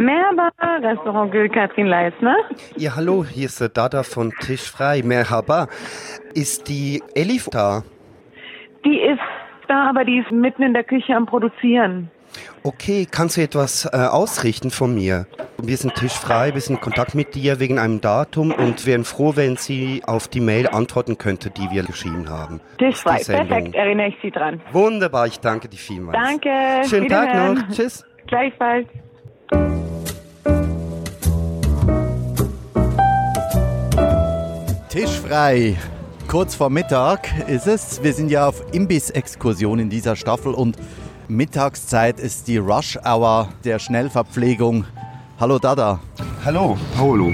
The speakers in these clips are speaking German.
Merhaba, Restaurant Gül Katrin Leisner. Ja, hallo, hier ist der Dada von Tisch frei. Merhaba. Ist die Elif da? Die ist da, aber die ist mitten in der Küche am Produzieren. Okay, kannst du etwas äh, ausrichten von mir? Wir sind tischfrei, wir sind in Kontakt mit dir wegen einem Datum und wären froh, wenn sie auf die Mail antworten könnte, die wir geschrieben haben. Tischfrei, perfekt, erinnere ich Sie dran. Wunderbar, ich danke dir vielmals. Danke. Schönen Tag noch. Tschüss. Gleichfalls. Tischfrei. Kurz vor Mittag ist es. Wir sind ja auf Imbiss-Exkursion in dieser Staffel und Mittagszeit ist die Rush Hour der Schnellverpflegung. Hallo Dada. Hallo, Paolo.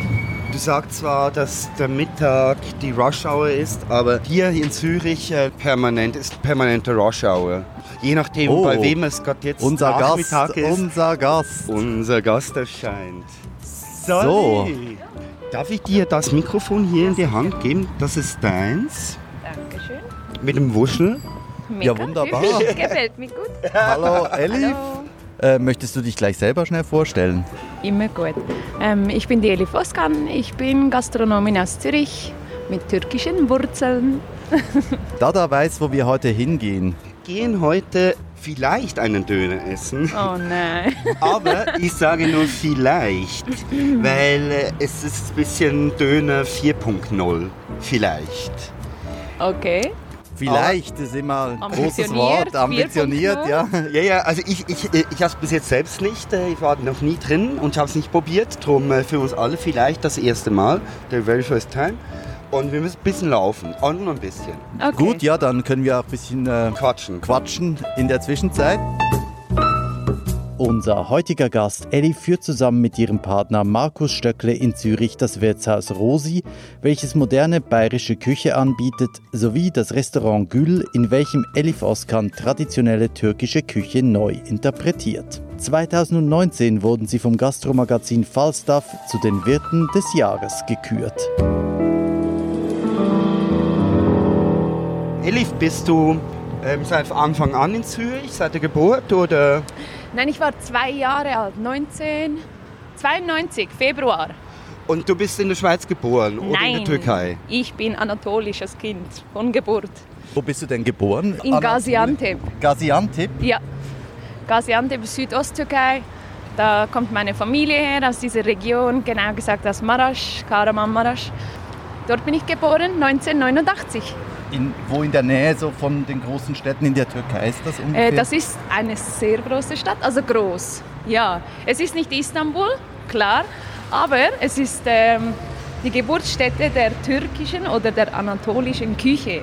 Du sagst zwar, dass der Mittag die Rush Hour ist, aber hier in Zürich äh, permanent ist permanente Rush Hour. Je nachdem, Oh, bei wem es gerade jetzt Unser Gast, Nachmittag ist. unser Gast. Unser Gast erscheint. So. Darf ich dir das Mikrofon hier in die Hand geben? Das ist deins. Dankeschön. Mit dem Wuschel. Ja, wunderbar. Gefällt mir gut. Hallo Elif. Hallo. Äh, möchtest du dich gleich selber schnell vorstellen? Immer gut. Ähm, ich bin die Elif Oskan. Ich bin Gastronomin aus Zürich mit türkischen Wurzeln. Dada weiß, wo wir heute hingehen. Wir gehen heute vielleicht einen Döner essen. Oh nein. Aber ich sage nur vielleicht, weil äh, es ist ein bisschen Döner 4.0. Vielleicht. Okay. Vielleicht ist immer ein großes Wort, ambitioniert, 4.0. ja. Ja, ja, also ich, ich, ich habe es bis jetzt selbst nicht. äh, Ich war noch nie drin und habe es nicht probiert. Drum äh, für uns alle vielleicht das erste Mal, the very first time. Und wir müssen ein bisschen laufen, auch nur ein bisschen. okay. Gut, ja, dann können wir auch ein bisschen äh, Quatschen. quatschen in der Zwischenzeit. Unser heutiger Gast Elli führt zusammen mit ihrem Partner Markus Stöckle in Zürich das Wirtshaus Rosi, welches moderne bayerische Küche anbietet, sowie das Restaurant Gül, in welchem Elif Oskan traditionelle türkische Küche neu interpretiert. 2019 wurden sie vom Gastromagazin Falstaff zu den Wirten des Jahres gekürt. Elif, bist du ähm, seit Anfang an in Zürich, seit der Geburt oder? Nein, ich war zwei Jahre alt. 1992, Februar. Und du bist in der Schweiz geboren oder Nein. in der Türkei? Ich bin anatolisches Kind von Geburt. Wo bist du denn geboren? In Anatol- Gaziantep. Gaziantep? Ja, Gaziantep, Südosttürkei. Da kommt meine Familie her, aus dieser Region, genau gesagt aus Maraş, Kahramanmaraş. Dort bin ich geboren, 1989. In, wo in der Nähe so von den großen Städten in der Türkei ist das Äh, ungefähr? das ist eine sehr große Stadt, also groß. Ja, es ist nicht Istanbul, klar, aber es ist ähm, die Geburtsstätte der türkischen oder der anatolischen Küche.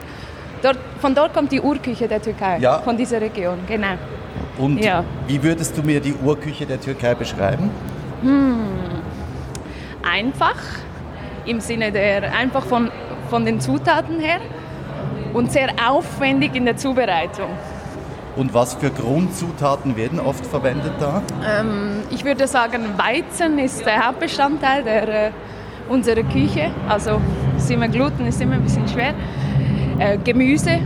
Dort, von dort kommt die Urküche der Türkei, Ja. von dieser Region, genau. Und ja. wie würdest du mir die Urküche der Türkei beschreiben? einfach im Sinne der einfach von, von den Zutaten her und sehr aufwendig in der Zubereitung. Und was für Grundzutaten werden oft verwendet da? Ähm, ich würde sagen, Weizen ist der Hauptbestandteil der, äh, unserer Küche. Also ist immer Gluten ist immer ein bisschen schwer. Äh, Gemüse,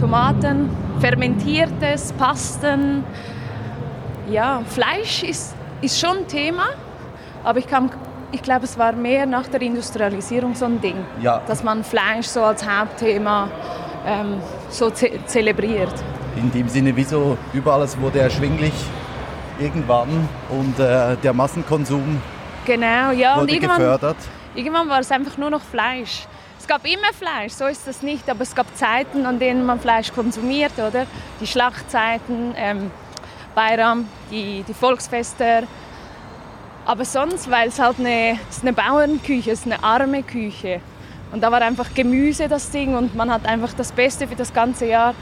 Tomaten, fermentiertes, Pasten. Ja, Fleisch ist, ist schon ein Thema, aber ich, kam, ich glaube, es war mehr nach der Industrialisierung so ein Ding, Ja. dass man Fleisch so als Hauptthema ähm, so ze zelebriert. In dem Sinne, wieso überall es wurde erschwinglich irgendwann und äh, der Massenkonsum Genau, ja. und wurde irgendwann, gefördert. Irgendwann war es einfach nur noch Fleisch. Es gab immer Fleisch, so ist das nicht, aber es gab Zeiten, an denen man Fleisch konsumiert, oder? Die Schlachtzeiten, ähm, Bayram, die, die Volksfeste. Aber sonst, weil es halt eine, es ist eine Bauernküche, es ist eine arme Küche. Und da war einfach Gemüse das Ding und man hat einfach das Beste für das ganze Jahr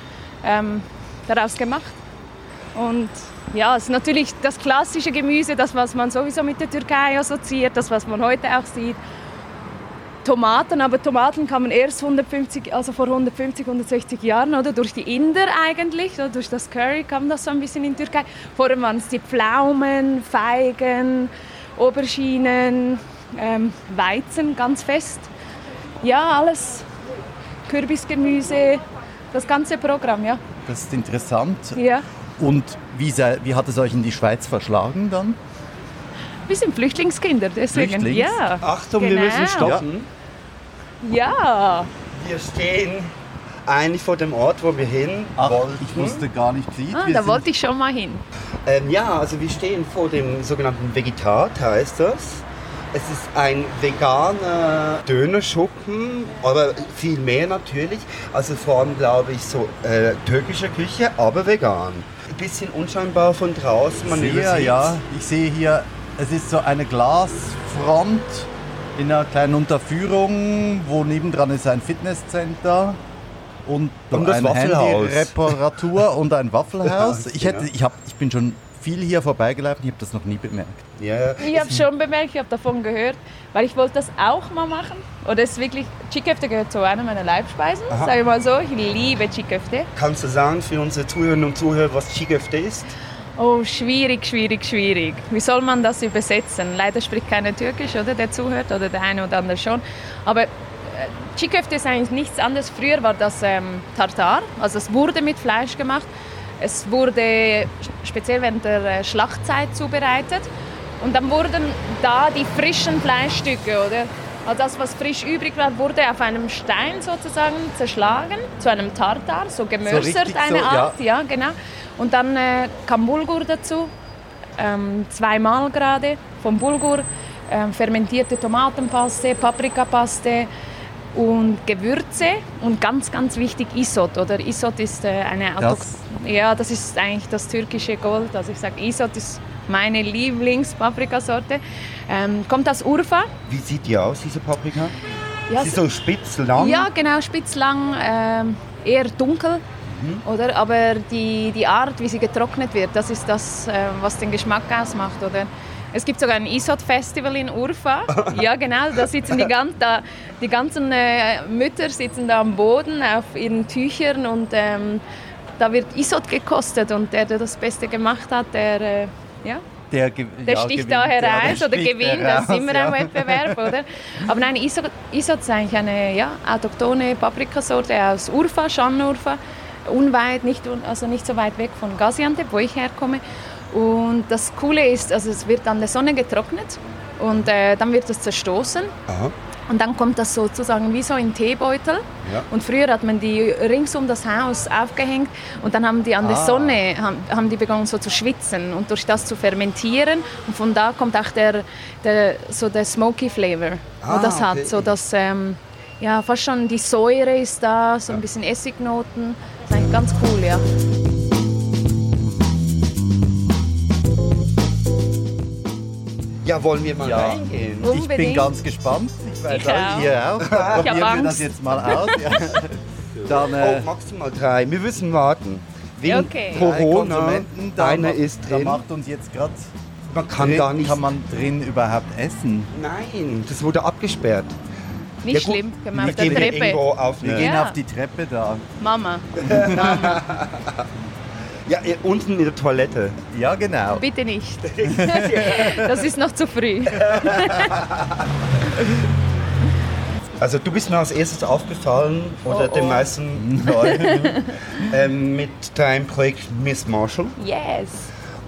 ähm, daraus gemacht. Und ja, es ist natürlich das klassische Gemüse, das, was man sowieso mit der Türkei assoziiert, das, was man heute auch sieht. Tomaten, aber Tomaten kamen erst 150, also vor 150, 160 Jahren, oder? Durch die Inder eigentlich, oder? durch das Curry kam das so ein bisschen in Türkei. Vorher waren es die Pflaumen, Feigen, Auberginen, ähm, Weizen ganz fest. Ja, alles, Kürbisgemüse, das ganze Programm, ja. Das ist interessant. ja. Und wie, sei, wie hat es euch in die Schweiz verschlagen dann? Wir sind Flüchtlingskinder, deswegen. Flüchtlings? Ja. Achtung, wir Genau. müssen stoppen. Ja. Wir stehen eigentlich vor dem Ort, wo wir hin Ach, wollten. ich wusste gar nicht, wie. Ah, da wollte ich schon mal hin. Ähm, ja, also wir stehen vor dem sogenannten Vegetat, heißt das. Es ist ein veganer Dönerschuppen, aber viel mehr natürlich. Also vor allem, glaube ich, so äh, türkische Küche, aber vegan. Ein bisschen unscheinbar von draußen, man Sehr, übersieht's. ja. Ich sehe hier, es ist so eine Glasfront in einer kleinen Unterführung, wo nebendran ist ein Fitnesscenter und, Und das ein Waffelhaus. Handy-Reparatur und ein Waffelhaus. Ja, Ich, hätte, genau. ich, hab, ich bin schon viel hier vorbeigelaufen, ich habe das noch nie bemerkt. Ja, Ich habe schon bemerkt, ich habe davon gehört, weil ich wollte das auch mal machen. Und das ist wirklich, Chiköfte gehört zu einer meiner Leibspeisen, sage ich mal so. Ich liebe Chiköfte. Kannst du sagen für unsere Zuhörerinnen und Zuhörer, was Chiköfte ist? Oh, schwierig, schwierig, schwierig. Wie soll man das übersetzen? Leider spricht keiner Türkisch, oder? Der zuhört, oder der eine oder andere schon. Aber Chiköfte ist eigentlich nichts anderes. Früher war das ähm, Tartar, also es wurde mit Fleisch gemacht. Es wurde speziell während der äh, Schlachtzeit zubereitet. Und dann wurden da die frischen Fleischstücke, oder? Also das, was frisch übrig war, wurde auf einem Stein sozusagen zerschlagen, zu einem Tartar, so gemörsert richtig eine so, Art, ja. genau. Und dann äh, kam Bulgur dazu, ähm, zweimal gerade vom Bulgur, ähm, fermentierte Tomatenpaste, Paprikapaste und Gewürze und ganz, ganz wichtig Isot. Oder Isot ist äh, eine Auto Das- ja, das ist eigentlich das türkische Gold. Also ich sage, Isot ist meine Lieblings-Paprikasorte. Ähm, kommt aus Urfa. Wie sieht die aus, diese Paprika? Ja, Sie ist so spitz, lang. ja, genau, spitzlang, ähm, eher dunkel. Oder? Aber die, die Art, wie sie getrocknet wird, das ist das, äh, was den Geschmack ausmacht. Oder? Es gibt sogar ein Isot-Festival in Urfa. ja, genau, da sitzen die, gan da, die ganzen äh, Mütter sitzen da am Boden auf ihren Tüchern und ähm, da wird Isot gekostet und der, der das Beste gemacht hat, der, äh, ja, Der, der ja, sticht gewinnt, da heraus oder gewinnt, heraus, das ist immer ja. ein Wettbewerb, oder? Aber nein, Isot, Isot ist eigentlich eine ja, autochtone Paprikasorte aus Urfa, Schan-Urfa, unweit, nicht, also nicht so weit weg von Gaziantep, wo ich herkomme. Und das Coole ist, also es wird an der Sonne getrocknet und äh, dann wird es zerstoßen Aha. und dann kommt das sozusagen wie so in Teebeutel. Ja. Und früher hat man die rings um das Haus aufgehängt und dann haben die an der Ah. Sonne haben, haben die begonnen so zu schwitzen und durch das zu fermentieren. Und von da kommt auch der, der, so der smoky Flavor, Ah, das okay. hat. So dass, ähm, ja, fast schon die Säure ist da, so ein bisschen Essignoten. Das ist eigentlich ganz cool, ja. Ja, wollen wir mal Ja. reingehen? Ich bin Unbedingt. ganz gespannt. Ich weiß Ich auch, ihr auch. Probieren wir Angst. das jetzt mal aus. Ja. Dann Oh, äh, maximal drei. Wir müssen warten. Wegen Okay. Corona, da einer macht- ist Da drin. macht uns jetzt gerade Man kann drin, gar nicht. kann man drin überhaupt essen. Nein, das wurde abgesperrt. Nicht Ja, schlimm, können wir Wir auf der gehen Treppe. Wir gehen Ja. auf die Treppe da. Mama, Ja, unten in der Toilette. Ja, genau. bitte nicht. Das ist noch zu früh. Also du bist mir als erstes aufgefallen, oder Oh, den oh. meisten Leuten, ähm, mit deinem Projekt Miss Marshall. Yes.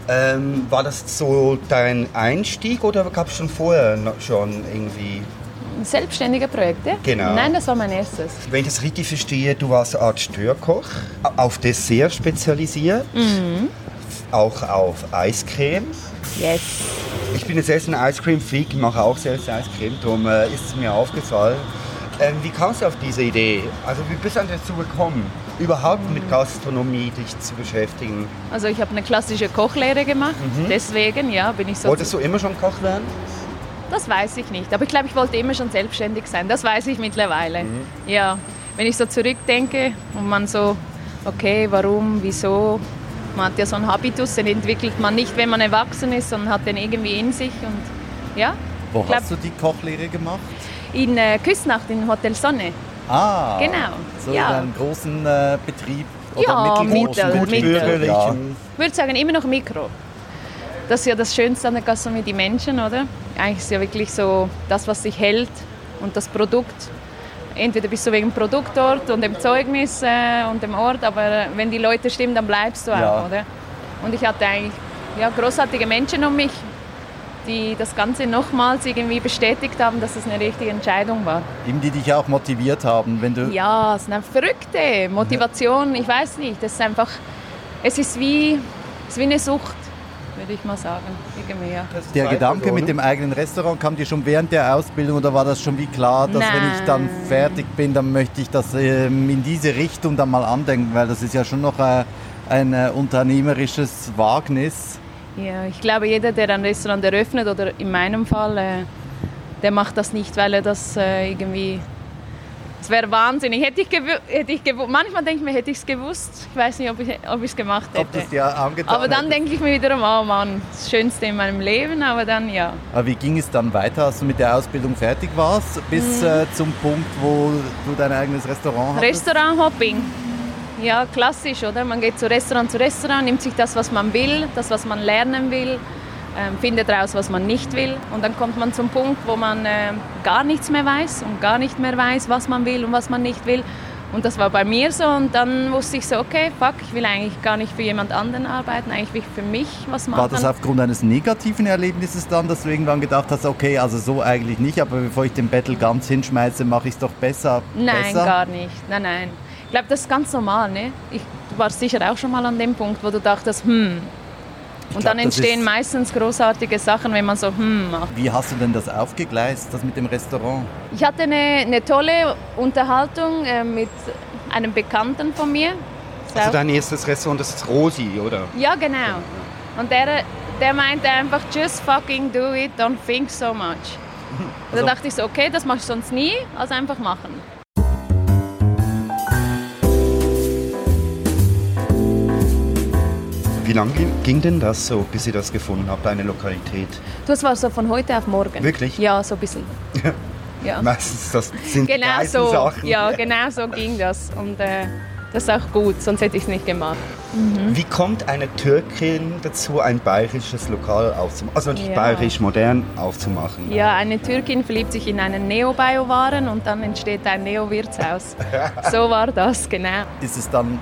Ähm, war das so dein Einstieg oder gab es schon vorher noch schon irgendwie? Selbstständige Projekte? Genau. Nein, das war mein erstes. Wenn ich das richtig verstehe, du warst eine Art Störkoch, auf Dessert spezialisiert, Mhm. auch auf Eiscreme. Yes. Ich bin jetzt selbst ein Ice Cream Freak, mache auch selbst Ice Cream, darum äh, ist es mir aufgefallen. Ähm, wie kamst du auf diese Idee? Also wie bist du dazu gekommen, überhaupt mit Gastronomie dich zu beschäftigen? Also ich habe eine klassische Kochlehre gemacht, deswegen ja, bin ich so. Mhm. Wolltest du immer schon Koch werden? Das weiß ich nicht, aber ich glaube, ich wollte immer schon selbstständig sein. Das weiß ich mittlerweile. Mhm. Ja, wenn ich so zurückdenke und man so, okay, warum, wieso? Man hat ja so einen Habitus, den entwickelt man nicht, wenn man erwachsen ist, sondern hat den irgendwie in sich und ja. Wo glaub- hast du die Kochlehre gemacht? In äh, Küsnacht in Hotel Sonne. Ah, Genau, So ja. in einem großen äh, Betrieb oder Ja, mittelgroßen mittel- mittel. bürgerlich. Ja. Ich würde sagen, immer noch Mikro. Das ist ja das Schönste an der Gastronomie, die Menschen, oder? Eigentlich ist ja wirklich so das, was sich hält und das Produkt. Entweder bist du wegen dem Produkt dort und dem Zeugnis äh, und dem Ort, aber wenn die Leute stimmen, dann bleibst du auch, Ja. oder? Und ich hatte eigentlich ja, großartige Menschen um mich. die das Ganze nochmals irgendwie bestätigt haben, dass es eine richtige Entscheidung war. Eben die dich auch motiviert haben, wenn du... Ja, es ist eine verrückte Motivation, ich weiß nicht, das ist einfach, es ist wie, es ist wie eine Sucht würde ich mal sagen. Irgendwie, ja. Der Gedanke mit dem eigenen Restaurant kam dir schon während der Ausbildung oder war das schon wie klar, dass Nein. wenn ich dann fertig bin, dann möchte ich das ähm, in diese Richtung dann mal andenken, weil das ist ja schon noch äh, ein äh, unternehmerisches Wagnis. Ja, ich glaube, jeder, der ein Restaurant eröffnet, oder in meinem Fall, äh, der macht das nicht, weil er das äh, irgendwie es wäre wahnsinnig. Hätte ich, hätte ich Manchmal denke ich mir, hätte ich es gewusst. Ich weiß nicht, ob ich es gemacht hätte. Ob das dir angetan aber dann denke ich mir wiederum, oh Mann, das Schönste in meinem Leben, aber dann ja. Aber wie ging es dann weiter, als du mit der Ausbildung fertig warst, bis hm. äh, zum Punkt, wo du dein eigenes Restaurant hast? Restaurant-Hopping. Ja, klassisch, oder? Man geht zu Restaurant zu Restaurant, nimmt sich das, was man will, das, was man lernen will findet raus, was man nicht will. Und dann kommt man zum Punkt, wo man äh, gar nichts mehr weiß und gar nicht mehr weiß, was man will und was man nicht will. Und das war bei mir so und dann wusste ich so, okay, fuck, ich will eigentlich gar nicht für jemand anderen arbeiten, eigentlich will ich für mich was machen. War das aufgrund eines negativen Erlebnisses dann, dass du irgendwann gedacht hast, okay, also so eigentlich nicht, aber bevor ich den Battle ganz hinschmeiße, mache ich es doch besser? Nein, besser? gar nicht. Nein, nein. Ich glaube, das ist ganz normal. Ne? Ich, du warst sicher auch schon mal an dem Punkt, wo du dachtest, hm, und glaub, dann entstehen meistens großartige Sachen, wenn man so hm macht. Wie hast du denn das aufgegleist, das mit dem Restaurant? Ich hatte eine, eine tolle Unterhaltung äh, mit einem Bekannten von mir. Also dein erstes Restaurant, das ist Rosi, oder? Ja, genau. Und der, der meinte einfach, just fucking do it, don't think so much. Also, da dachte ich so, okay, das mache ich sonst nie, also einfach machen. Wie lange ging denn das so, bis ihr das gefunden habt, eine Lokalität? Das war so von heute auf morgen. Wirklich? Ja, so ein bisschen. ja. Meistens das sind genau die so, Sachen. Ja, genau so ging das. Und äh, das ist auch gut, sonst hätte ich es nicht gemacht. Mhm. Wie kommt eine Türkin dazu, ein bayerisches Lokal aufzumachen? Also nicht ja. bayerisch modern aufzumachen? Ja, eine Türkin verliebt sich in einen Neo-Bio-Waren und dann entsteht ein Neo-Wirtshaus. so war das, genau. Ist es dann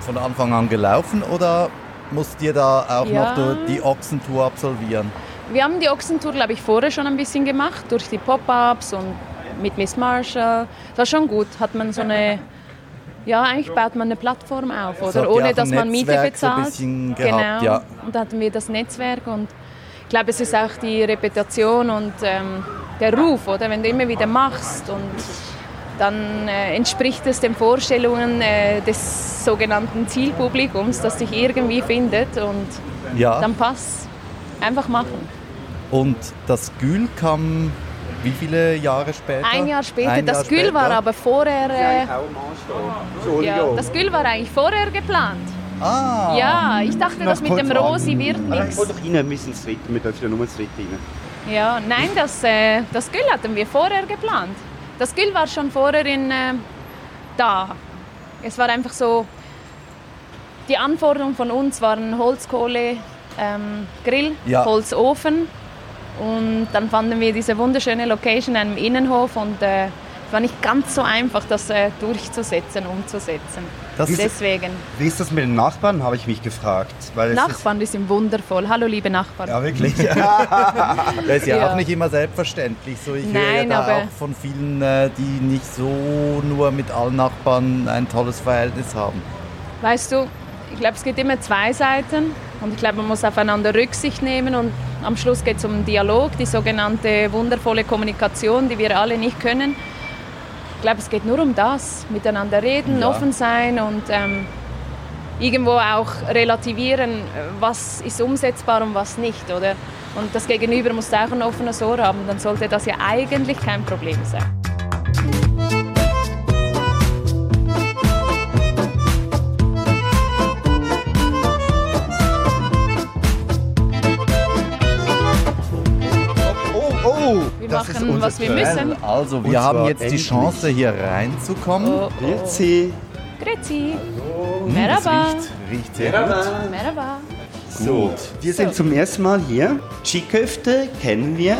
von Anfang an gelaufen oder musst ihr da auch ja. noch die Ochsentour absolvieren? Wir haben die Ochsentour, glaube ich, vorher schon ein bisschen gemacht, durch die Pop-Ups und mit Miss Marshall. Das war schon gut. Hat man so eine, ja, eigentlich baut man eine Plattform auf, oder? Ohne dass man Miete bezahlt. So ein genau. Gehabt, ja. Und da hatten wir das Netzwerk und ich glaube, es ist auch die Reputation und ähm, der Ruf, oder? Wenn du immer wieder machst und dann äh, entspricht es den Vorstellungen äh, des sogenannten Zielpublikums, das dich irgendwie findet und ja. dann passt. Einfach machen. Und das Gül kam wie viele Jahre später? Ein Jahr später. Ein das Gül war aber vorher. Äh, ja, das Gül war eigentlich vorher geplant. Ah. Ja, ich dachte, das mit dem Rosi wird nichts. Ich doch rein müssen treten, mit der Nummer treten. Ja, nein, das, äh, das Gül hatten wir vorher geplant. Das Grill war schon vorher in, äh, da. Es war einfach so, die Anforderungen von uns waren Holzkohle, ähm, Grill, ja. Holzofen. Und dann fanden wir diese wunderschöne Location in einem Innenhof und äh, war nicht ganz so einfach, das äh, durchzusetzen, umzusetzen. Das Deswegen. Wie ist das mit den Nachbarn, habe ich mich gefragt. Nachbarn, die sind wundervoll. Hallo, liebe Nachbarn. Ja, wirklich. das ist ja, ja, auch nicht immer selbstverständlich. So, ich Nein, höre ja da auch von vielen, äh, die nicht so nur mit allen Nachbarn ein tolles Verhältnis haben. Weißt du, ich glaube, es gibt immer zwei Seiten. Und ich glaube, man muss aufeinander Rücksicht nehmen und am Schluss geht es um Dialog, die sogenannte wundervolle Kommunikation, die wir alle nicht können. Ich glaube, es geht nur um das, miteinander reden, ja. offen sein und ähm, irgendwo auch relativieren, was ist umsetzbar und was nicht, oder? Und das Gegenüber muss auch ein offenes Ohr haben, dann sollte das ja eigentlich kein Problem sein. Machen, was wir müssen. Also, wir haben jetzt endlich. die Chance, hier reinzukommen. Oh, oh. Grüezi. Grüezi. Merhaba. Riecht, riecht sehr Merhaba. gut. Merhaba. So, wir sind zum ersten Mal hier. Chiköfte kennen wir.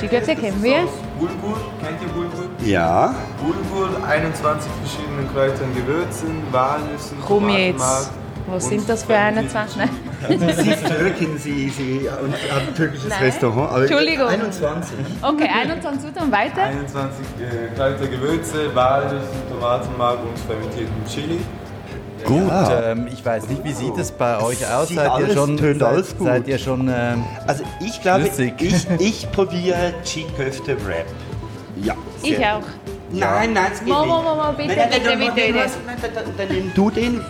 Chiköfte kennen wir. Bulgur, kennt ihr Bulgur? Ja. Bulgur, 21 verschiedene Kräutern, Gewürzen, Walnüssen, Komm jetzt. Was sind das für 21? Sie ist Türkin, Sie, Sie und hat ein türkisches Nein. Restaurant. aber Entschuldigung. 21. Okay, 21 Zutaten weiter. 21 äh, kalte Gewürze, Walnüsse, Tomatenmark und fermentierten Chili. Gut, Ja. ähm, ich weiß nicht, wie sieht es bei euch aus? Sieht Seid ihr alles- schon, tönt seid, alles gut. seid ihr schon ähm, Also ich glaube, Flüssig. ich, ich probiere Cheeköfte Wrap. Ja. Ich auch. Nein, nein, es geht Mo, nicht. mo, bitte, Nein, nein, bitte, nein, bitte, nein, bitte. nein, nein, dann, dann, nimm du den,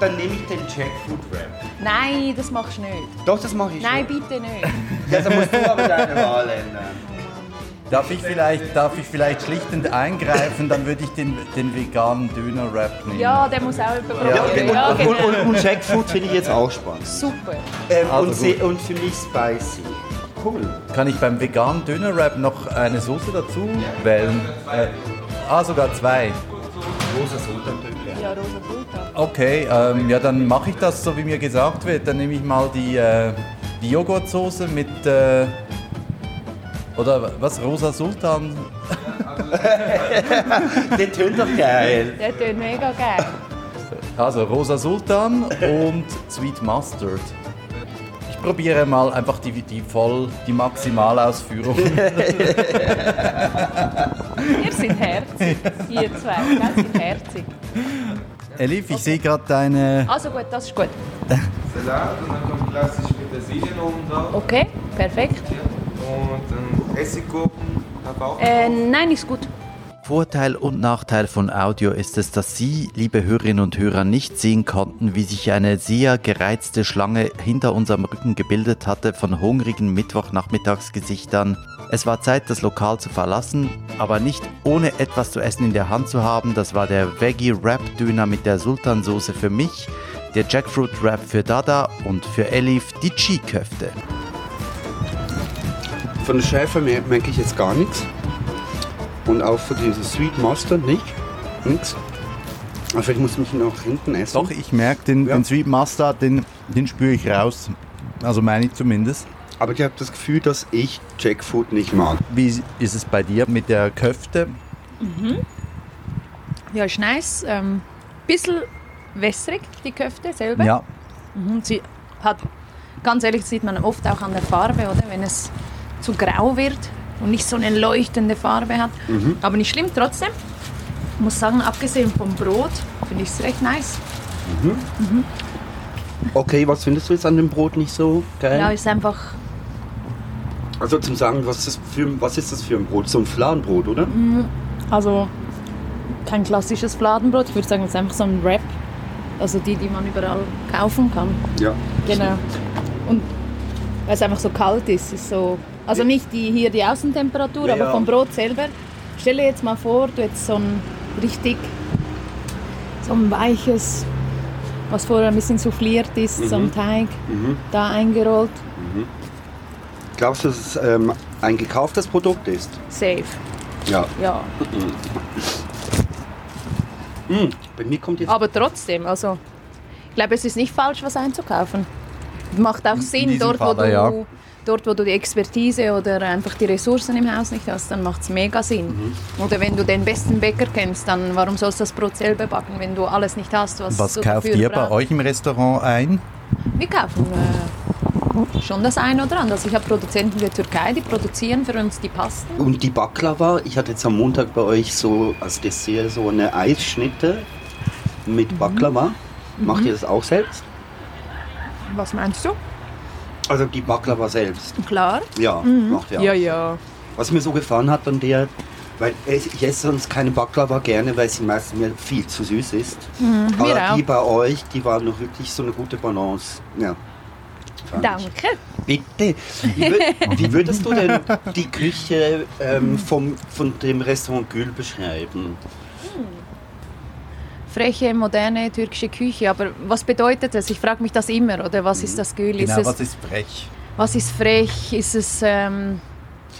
dann nehme ich den Jackfruit Wrap. Nein, das machst du nicht. Doch, das mache ich Nein, schon. bitte nicht. Ja, dann musst du aber deine Wahl ändern. Darf ich vielleicht, darf ich vielleicht schlichtend eingreifen, dann würde ich den, den veganen Döner-Wrap nehmen. Ja, der muss auch jemand Ja, probieren. genau. Ja, und, genau. und, und, und Jackfruit finde ich jetzt auch spannend. Super. Ähm, Also und, se- gut. und für mich spicy. Cool. Kann ich beim veganen Döner-Wrap noch eine Soße dazu wählen? Äh, ah, sogar zwei. Rosa Sultan Ja, rosa Sultan. Okay, ähm, ja, dann mache ich das so, wie mir gesagt wird. Dann nehme ich mal die, äh, die Joghurtsoße mit, äh, oder was, Rosa Sultan? Der tönt doch geil. Der tönt mega geil. Also Rosa Sultan und Sweet Mustard. Ich probiere mal einfach die, die voll, die Maximalausführung. Ihr seid herzig. Ihr zwei, gell, seid herzig. Elif, ich sehe gerade deine... Also gut, das ist gut. Salat und dann kommt klassisch Petersilien oben drauf. Okay, perfekt. Und dann Essiggurken, Kakao. Äh, nein, ist gut. Vorteil und Nachteil von Audio ist es, dass Sie, liebe Hörerinnen und Hörer, nicht sehen konnten, wie sich eine sehr gereizte Schlange hinter unserem Rücken gebildet hatte von hungrigen Mittwochnachmittagsgesichtern. Es war Zeit, das Lokal zu verlassen, aber nicht ohne etwas zu essen in der Hand zu haben. Das war der Veggie Wrap Döner mit der Sultansoße für mich, der Jackfruit Wrap für Dada und für Elif die Chi-Köfte. Von der Schäfer mer- merke ich jetzt gar nichts. Und auch für diese Sweet Mustard nicht. Nix. Aber vielleicht muss ich ihn auch hinten essen. Doch, ich merke den, Ja. den Sweet Mustard, den, den spüre ich raus. Also meine ich zumindest. Aber ich habe das Gefühl, dass ich Jackfruit nicht mag. Wie ist es bei dir mit der Köfte? Ja, ist nice. Ähm, bisschen wässrig, die Köfte selber. Ja, Mhm, sie hat, ganz ehrlich, sieht man oft auch an der Farbe, oder? Wenn es zu grau wird und nicht so eine leuchtende Farbe hat. Aber nicht schlimm, trotzdem. Ich muss sagen, abgesehen vom Brot, finde ich es recht nice. Okay, was findest du jetzt an dem Brot nicht so geil? Ja, ist einfach, Also zum Sagen, was ist, das für, was ist das für ein Brot? So ein Fladenbrot, oder? also kein klassisches Fladenbrot. Ich würde sagen, es ist einfach so ein Wrap. Also die, die man überall kaufen kann. Ja. Genau. Und weil es einfach so kalt ist, ist so. Also nicht die, hier die Außentemperatur, Ja, aber vom Brot selber. Stell dir jetzt mal vor, du hättest so ein richtig, so ein weiches, was vorher ein bisschen souffliert ist, so ein Teig, Mhm. da eingerollt. Glaubst du, dass es ähm, ein gekauftes Produkt ist? Safe. Ja. Ja. Mm, bei mir kommt jetzt. Aber trotzdem, also ich glaube, es ist nicht falsch, was einzukaufen. Macht auch Sinn, dort wo, Falle, du, ja. Dort wo du die Expertise oder einfach die Ressourcen im Haus nicht hast, dann macht es mega Sinn. Mhm. Oder wenn du den besten Bäcker kennst, dann warum sollst du das Brot selber backen, wenn du alles nicht hast, was, was du kauft dafür ihr bei euch im Restaurant ein? Wir kaufen äh, schon das eine oder andere. Also ich habe Produzenten in der Türkei, die produzieren für uns die Pasten. Und die Baklava, ich hatte jetzt am Montag bei euch so als Dessert so eine Eisschnitte Mhm. mit Baklava. Macht ihr das auch selbst? Was meinst du? Also die Baklava selbst. Klar. Ja, macht ihr auch. Ja, ja. Was mir so gefallen hat an der, weil ich esse sonst keine Baklava gerne, weil sie meistens mir viel zu süß ist. Aber mir auch. die bei euch, die war noch wirklich so eine gute Balance. Ja. Danke. Bitte. Wie, wür- wie würdest du denn die Küche ähm, vom, von dem Restaurant Gül beschreiben? Freche, moderne türkische Küche. Aber was bedeutet das? Ich frage mich das immer, oder? Was ist das Gül? Genau, ist es, was ist frech? was ist frech? Ist es, ähm,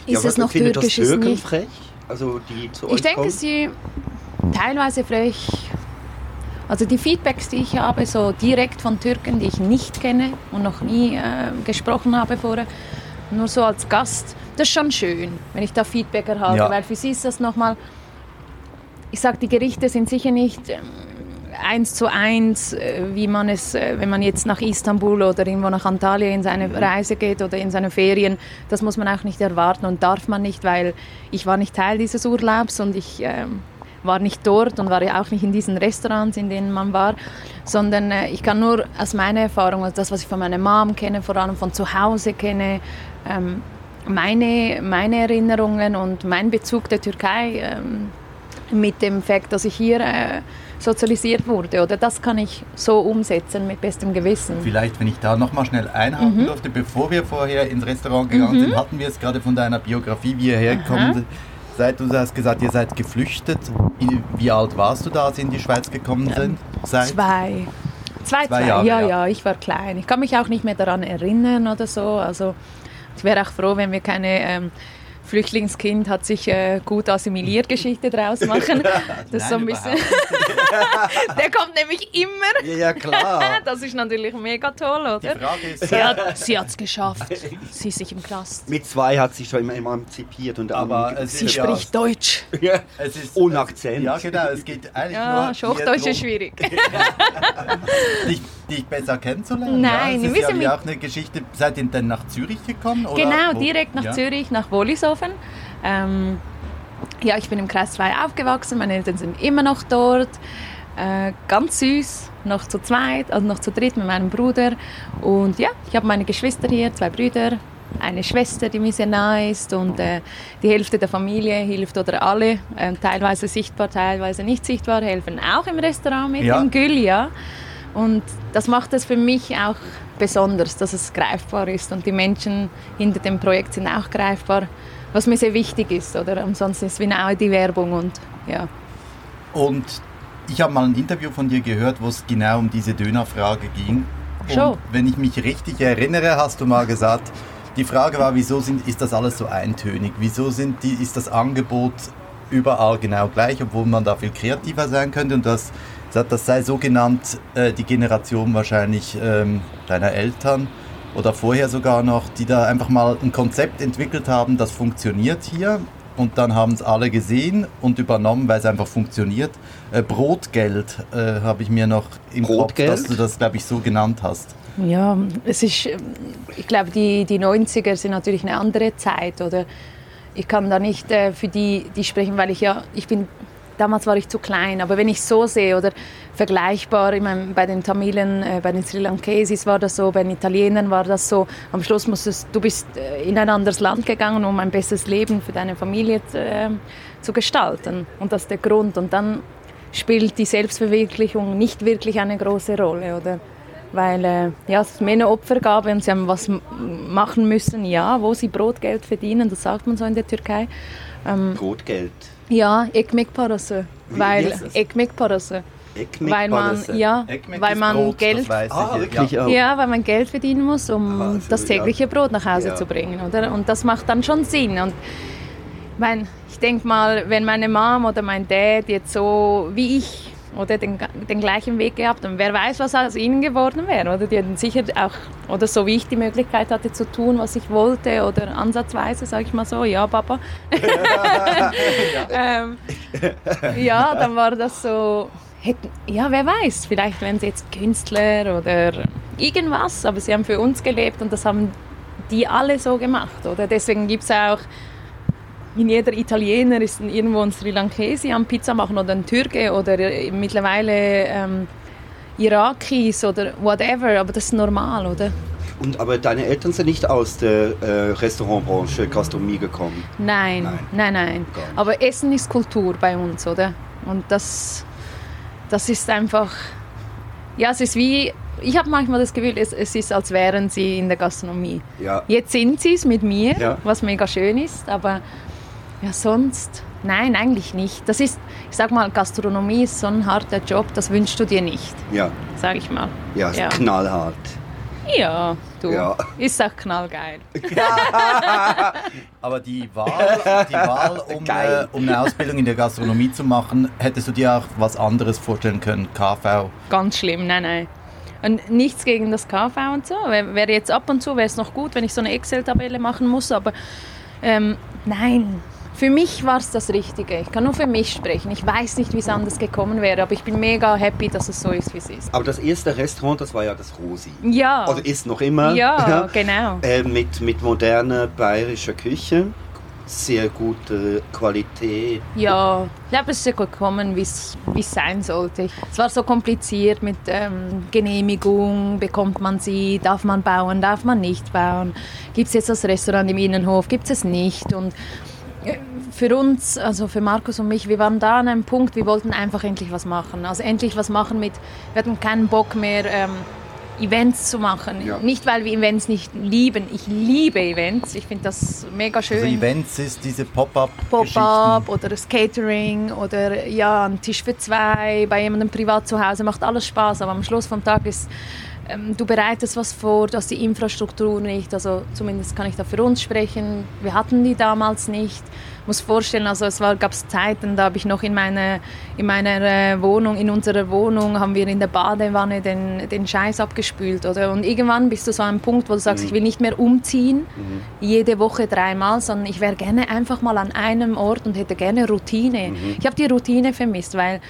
ist aber es noch türkisch? das Ist Türken nicht? frech? Also die zu euch Ich denke, kommen? sie teilweise frech. Also die Feedbacks, die ich habe, so direkt von Türken, die ich nicht kenne und noch nie äh, gesprochen habe vorher, nur so als Gast, das ist schon schön, wenn ich da Feedback erhalte, Ja. weil für sie ist das nochmal, ich sage, die Gerichte sind sicher nicht ähm, eins zu eins, äh, wie man es, äh, wenn man jetzt nach Istanbul oder irgendwo nach Antalya in seine. Reise geht oder in seine Ferien, das muss man auch nicht erwarten und darf man nicht, weil ich war nicht Teil dieses Urlaubs und ich ähm, war nicht dort und war ja auch nicht in diesen Restaurants, in denen man war, sondern äh, ich kann nur aus meiner Erfahrung, also das, was ich von meiner Mom kenne, vor allem von zu Hause kenne, ähm, meine, meine Erinnerungen und mein Bezug der Türkei ähm, mit dem Fakt, dass ich hier äh, sozialisiert wurde. Oder das kann ich so umsetzen mit bestem Gewissen. Vielleicht, wenn ich da nochmal schnell einhaken durfte, bevor wir vorher ins Restaurant gegangen sind, hatten wir es gerade von deiner Biografie, wie ihr hergekommen seid. Du hast gesagt, ihr seid geflüchtet. Wie, alt warst du da, als ihr in die Schweiz gekommen sind? Seid? Zwei. Zwei, Zwei zwei. Jahre, ja, ja. ja, ich war klein. Ich kann mich auch nicht mehr daran erinnern oder so. Also ich wäre auch froh, wenn wir keine ähm, Flüchtlingskind hat sich äh, gut assimiliert Geschichte draus machen. Das ist so ein Nein, bisschen. Der kommt nämlich immer. Ja, ja klar. Das ist natürlich mega toll, Die oder? Frage ist, Sie hat sie hat's geschafft. Sie ist sich im Knast. Mit zwei hat sie schon immer emanzipiert und aber es Sie ist ja, spricht Deutsch. ja. es ist, Ohne Akzent. Ja, genau. Es geht eigentlich Ja, nur Hochdeutsch hier ist schwierig. Dich, besser kennenzulernen. Nein, ja, ist sind ja auch eine Geschichte. Seid ihr denn nach Zürich gekommen? Oder Genau, wo? direkt nach ja. Zürich, nach Wollishofen. Ähm, ja, ich bin im Kreis 2 aufgewachsen, meine Eltern sind immer noch dort. Äh, ganz süß, noch zu zweit, also noch zu dritt mit meinem Bruder. Und ja, ich habe meine Geschwister hier, zwei Brüder, eine Schwester, die mir sehr nahe ist und äh, die Hälfte der Familie hilft oder alle, äh, teilweise sichtbar, teilweise nicht sichtbar, helfen auch im Restaurant mit, Ja. im Gül, ja. Und das macht es für mich auch besonders, dass es greifbar ist und die Menschen hinter dem Projekt sind auch greifbar, was mir sehr wichtig ist, oder? Ansonsten ist es wie auch die Werbung und ja. Und ich habe mal ein Interview von dir gehört, wo es genau um diese Dönerfrage ging. Schon. Und wenn ich mich richtig erinnere, hast du mal gesagt, die Frage war, wieso sind, ist das alles so eintönig? Wieso sind die, ist das Angebot überall genau gleich, obwohl man da viel kreativer sein könnte? Und das, gesagt, das sei so genannt äh, die Generation wahrscheinlich ähm, deiner Eltern oder vorher sogar noch, die da einfach mal ein Konzept entwickelt haben, das funktioniert hier. Und dann haben es alle gesehen und übernommen, weil es einfach funktioniert. Äh, Brotgeld äh, habe ich mir noch im Brotgeld? Kopf, dass du das, glaube ich, so genannt hast. Ja, es ist, ich glaube, die, die 90er sind natürlich eine andere Zeit, oder? Ich kann da nicht äh, für die, die sprechen, weil ich ja, ich bin, damals war ich zu klein, aber wenn ich so sehe, oder vergleichbar, ich meine, bei den Tamilen, äh, bei den Sri Lankesis war das so, bei den Italienern war das so, am Schluss musstest, du bist äh, in ein anderes Land gegangen, um ein besseres Leben für deine Familie äh, zu gestalten. Und das ist der Grund. Und dann spielt die Selbstverwirklichung nicht wirklich eine große Rolle, oder? Weil äh, ja, es ist mehr eine Opfergabe und sie haben was machen müssen, ja, wo sie Brotgeld verdienen, das sagt man so in der Türkei. Ähm, Brotgeld. Ja, ekmek parası. Weil ekmek parası. Ekmek Weil man, ja, Ekmek weil man Brot, Geld Ah? Ja. Ja, weil man Geld verdienen muss, um Ah, so, das tägliche ja. Brot nach Hause Ja. zu bringen, oder? Und das macht dann schon Sinn. Und mein, ich denke mal, wenn meine Mom oder mein Dad jetzt so wie ich oder den, den gleichen Weg gehabt und wer weiß, was aus ihnen geworden wäre, oder? Die hätten sicher auch, oder so wie ich die Möglichkeit hatte zu tun, was ich wollte oder ansatzweise, sage ich mal so, ja, Papa. ähm, ja, dann war das so, hätten, ja, wer weiß, vielleicht wären sie jetzt Künstler oder irgendwas, aber sie haben für uns gelebt und das haben die alle so gemacht, oder? Deswegen gibt es auch, in jeder Italiener ist irgendwo ein Sri Lankesi am Pizza machen oder ein Türke oder äh, mittlerweile ähm, Irakis oder whatever, aber das ist normal, oder? Und, aber deine Eltern sind nicht aus der äh, Restaurantbranche, Gastronomie gekommen. Nein, Nein. nein, nein. Aber Essen ist Kultur bei uns, oder? Und das, das ist einfach, ja, es ist wie, ich habe manchmal das Gefühl, es, es ist, als wären sie in der Gastronomie. Ja. Jetzt sind sie es mit mir, Ja. was mega schön ist, aber ja, sonst, nein, eigentlich nicht. Das ist, ich sag mal, Gastronomie ist so ein harter Job, das wünschst du dir nicht, Ja, sag ich mal. ja, ist Ja. knallhart. Ja, du, Ja. ist auch knallgeil. Aber die Wahl, die Wahl um, äh, um eine Ausbildung in der Gastronomie zu machen, hättest du dir auch was anderes vorstellen können? KV? Ganz schlimm, nein, nein. Und nichts gegen das KV und so. Wäre wäre jetzt ab und zu wäre es noch gut, wenn ich so eine Excel-Tabelle machen muss, aber ähm, nein. Für mich war es das Richtige. Ich kann nur für mich sprechen. Ich weiß nicht, wie es anders gekommen wäre, aber ich bin mega happy, dass es so ist, wie es ist. Aber das erste Restaurant, das war ja das Rosi. Ja. Also ist noch immer. Ja, genau. Äh, mit, mit moderner bayerischer Küche. Sehr gute Qualität. Ja, ich glaube, es ist so gekommen, wie es sein sollte. Es war so kompliziert mit ähm, Genehmigung, bekommt man sie, darf man bauen, darf man nicht bauen, gibt es jetzt das Restaurant im Innenhof, gibt es es nicht und für uns, also für Markus und mich, wir waren da an einem Punkt, wir wollten einfach endlich was machen. Also endlich was machen mit, wir hatten keinen Bock mehr, ähm, Events zu machen. Ja. Nicht, weil wir Events nicht lieben. Ich liebe Events. Ich finde das mega schön. Also Events ist diese Pop-up-Geschichten. Pop-up oder das Catering oder ja, ein Tisch für zwei bei jemandem privat zu Hause macht alles Spaß, aber am Schluss vom Tag ist ähm, du bereitest was vor, du hast die Infrastruktur nicht, also zumindest kann ich da für uns sprechen. Wir hatten die damals nicht. Ich muss vorstellen, also es gab Zeiten, da habe ich noch in, meine, in meiner äh, Wohnung, in unserer Wohnung, haben wir in der Badewanne den, den Scheiß abgespült, oder? Und irgendwann bist du so an einem Punkt, wo du sagst, Mhm. ich will nicht mehr umziehen, jede Woche dreimal, sondern ich wäre gerne einfach mal an einem Ort und hätte gerne Routine. Ich habe die Routine vermisst, weil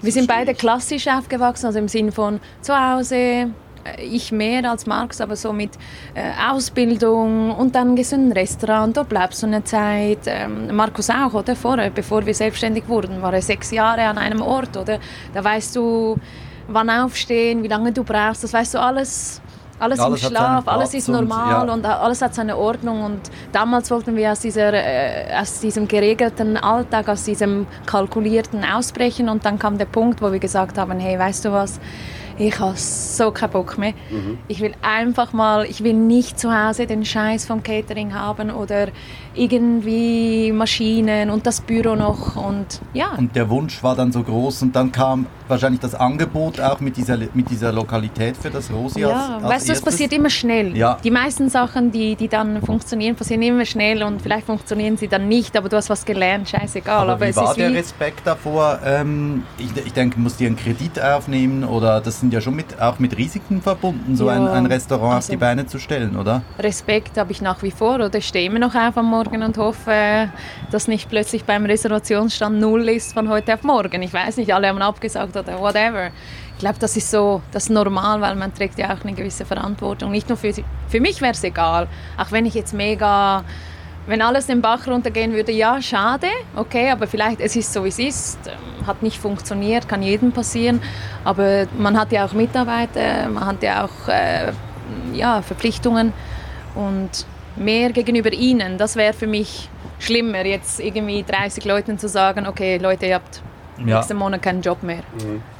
wir sind beide klassisch aufgewachsen, also im Sinn von zu Hause, ich mehr als Marx, aber so mit äh, Ausbildung und dann gehst du in ein Restaurant, da bleibst du eine Zeit. Ähm, Markus auch, oder? Vorher, bevor wir selbstständig wurden, war er sechs Jahre an einem Ort, oder? Da weißt du, wann aufstehen, wie lange du brauchst, das weißt du alles. Alles, Alles im Schlaf, alles ist und- normal ja. und alles hat seine Ordnung und damals wollten wir aus, dieser, äh, aus diesem geregelten Alltag, aus diesem kalkulierten ausbrechen und dann kam der Punkt, wo wir gesagt haben, hey, weißt du was, ich habe so keinen Bock mehr. Ich will einfach mal, ich will nicht zu Hause den Scheiß vom Catering haben oder irgendwie Maschinen und das Büro noch und ja. Und der Wunsch war dann so groß und dann kam wahrscheinlich das Angebot auch mit dieser, mit dieser Lokalität für das Rosi als, Ja, als weißt du, es passiert immer schnell. Ja. Die meisten Sachen, die, die dann funktionieren, passieren immer schnell und vielleicht funktionieren sie dann nicht, aber du hast was gelernt, scheißegal. Aber, Aber, wie es war ist der wie, Respekt davor? Ähm, ich, ich denke, musst ihr einen Kredit aufnehmen oder das sind ja schon mit, auch mit Risiken verbunden, so Ja, ein, ein Restaurant auf also- die Beine zu stellen, oder? Respekt habe ich nach wie vor oder ich stehe immer noch auf am Morgen und hoffe, dass nicht plötzlich beim Reservationsstand null ist von heute auf morgen. Ich weiß nicht, alle haben abgesagt oder whatever. Ich glaube, das ist so das ist normal, weil man trägt ja auch eine gewisse Verantwortung. Nicht nur für, für mich wäre es egal, auch wenn ich jetzt mega wenn alles den Bach runtergehen würde, ja, schade, okay, aber vielleicht, es ist so, wie es ist, ähm, hat nicht funktioniert, kann jedem passieren, aber man hat ja auch Mitarbeiter, man hat ja auch äh, ja, Verpflichtungen und mehr gegenüber ihnen, das wäre für mich schlimmer, jetzt irgendwie 30 Leuten zu sagen, okay, Leute, ihr habt Ja. nächsten Monat keinen Job mehr.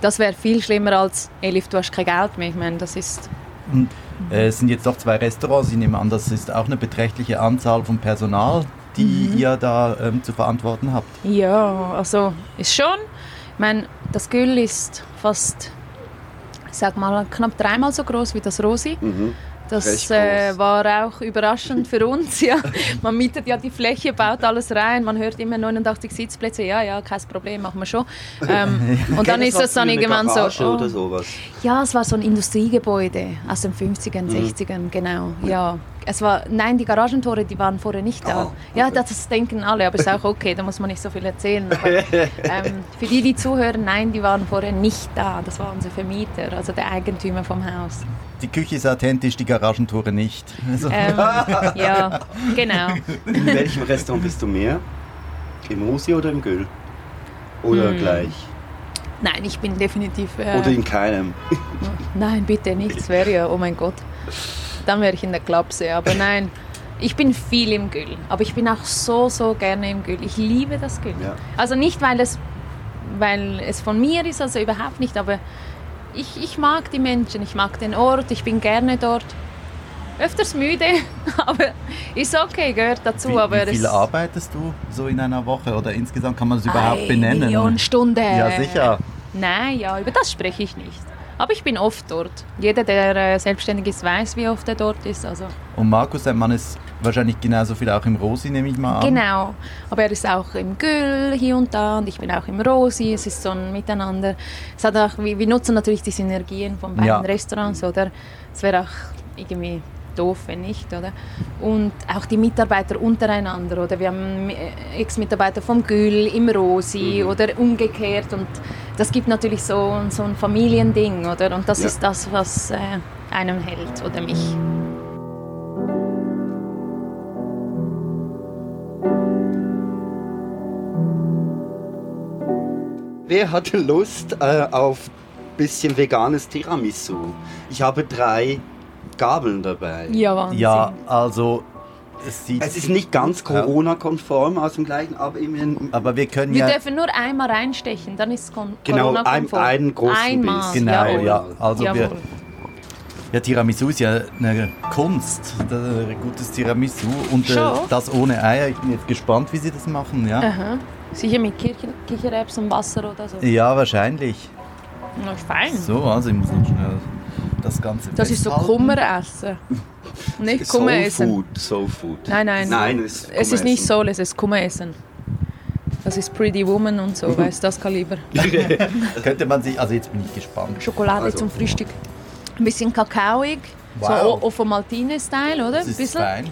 Das wäre viel schlimmer als, Elif, du hast kein Geld mehr. Ich meine, das ist Äh, es sind jetzt doch zwei Restaurants. Ich nehme an, das ist auch eine beträchtliche Anzahl von Personal, die Mhm. ihr da ähm, zu verantworten habt. Ja, also ist schon. Ich meine, das Güll ist fast, ich sag mal, knapp dreimal so groß wie das Rosi. Mhm. Das äh, war auch überraschend für uns. Ja. Man mietet ja die Fläche, baut alles rein. Man hört immer 89 Sitzplätze. Ja, ja, kein Problem, machen wir schon. Ähm, und dann Kennt ist das es dann irgendwann so. Oh, oder sowas. ja, es war so ein Industriegebäude aus den 50ern, Mhm. 60ern, genau. Ja. Es war, nein, die Garagentore, die waren vorher nicht da. Oh, Ja, das denken alle, aber ist auch okay, da muss man nicht so viel erzählen. Aber, ähm, für die, die zuhören, nein, die waren vorher nicht da. Das war unser Vermieter, also der Eigentümer vom Haus. Die Küche ist authentisch, die Garagentore nicht. Also, Ähm, ja, genau. In welchem Restaurant bist du mehr? Im Rosi oder im Güll? Oder Hm. gleich? Nein, ich bin definitiv. Äh, Oder in keinem? Nein, bitte nicht, das wäre ja, oh mein Gott. Dann wäre ich in der Klapse, aber nein. Ich bin viel im Güll, aber ich bin auch so, so gerne im Güll. Ich liebe das Güll. Ja. Also nicht, weil es, weil es von mir ist, also überhaupt nicht, aber ich, ich mag die Menschen, ich mag den Ort, ich bin gerne dort. Öfters müde, aber ist okay, gehört dazu. wie, aber wie viel es- arbeitest du so in einer Woche oder insgesamt kann man das überhaupt Eine benennen? Million Stunden. Ja, sicher. Nein, ja, über das spreche ich nicht. Aber ich bin oft dort. Jeder, der äh, selbstständig ist, weiß, wie oft er dort ist. Also, Und Markus, Mann ist wahrscheinlich genauso viel auch im Rosi, nehme ich mal an. genau. Aber er ist auch im Güll hier und da und ich bin auch im Rosi. Es ist so ein Miteinander. Es hat auch, wir, wir nutzen natürlich die Synergien von beiden Ja. Restaurants, oder? Es wäre auch irgendwie doof, wenn nicht, oder? Und auch die Mitarbeiter untereinander, oder? Wir haben äh, Ex-Mitarbeiter vom Gül im Rosi Mhm. oder umgekehrt und das gibt natürlich so, so ein Familiending, oder? Und das Ja. ist das, was äh, einem hält oder mich. Wer hatte Lust äh, auf bisschen veganes Tiramisu? Ich habe drei Gabeln dabei. Ja, Wahnsinn. Ja, also es sieht. Es ist nicht ganz Corona-konform aus dem gleichen, aber immerhin. aber wir können Wir ja. dürfen nur einmal reinstechen, dann ist es kon Genau, ein- Corona-konform. einen großen Einmal, Biss. Genau, jawohl. ja. Also wir, Jawohl. ja, Tiramisu ist ja eine Kunst, ein gutes Tiramisu und äh, das ohne Eier. Ich bin jetzt gespannt, wie sie das machen, ja. Aha. Sicher mit Kirchen, Kichererbsen und Wasser oder so. Ja, wahrscheinlich. Na, fein. So, also ich muss noch schnell das Ganze Das ist so. Kummeressen. Nicht Soul Kummeressen. Food, Soul Food. Nein, nein. Nein, es ist, Es ist nicht. Soul, es ist Kummeressen. Das ist Pretty Woman und so, weißt das Kaliber. Könnte man sich, also jetzt bin ich gespannt. Schokolade Also. zum Frühstück. Ein bisschen kakaoig. Wow. So Offomaltine-Style, oder? Das ist bisschen. fein.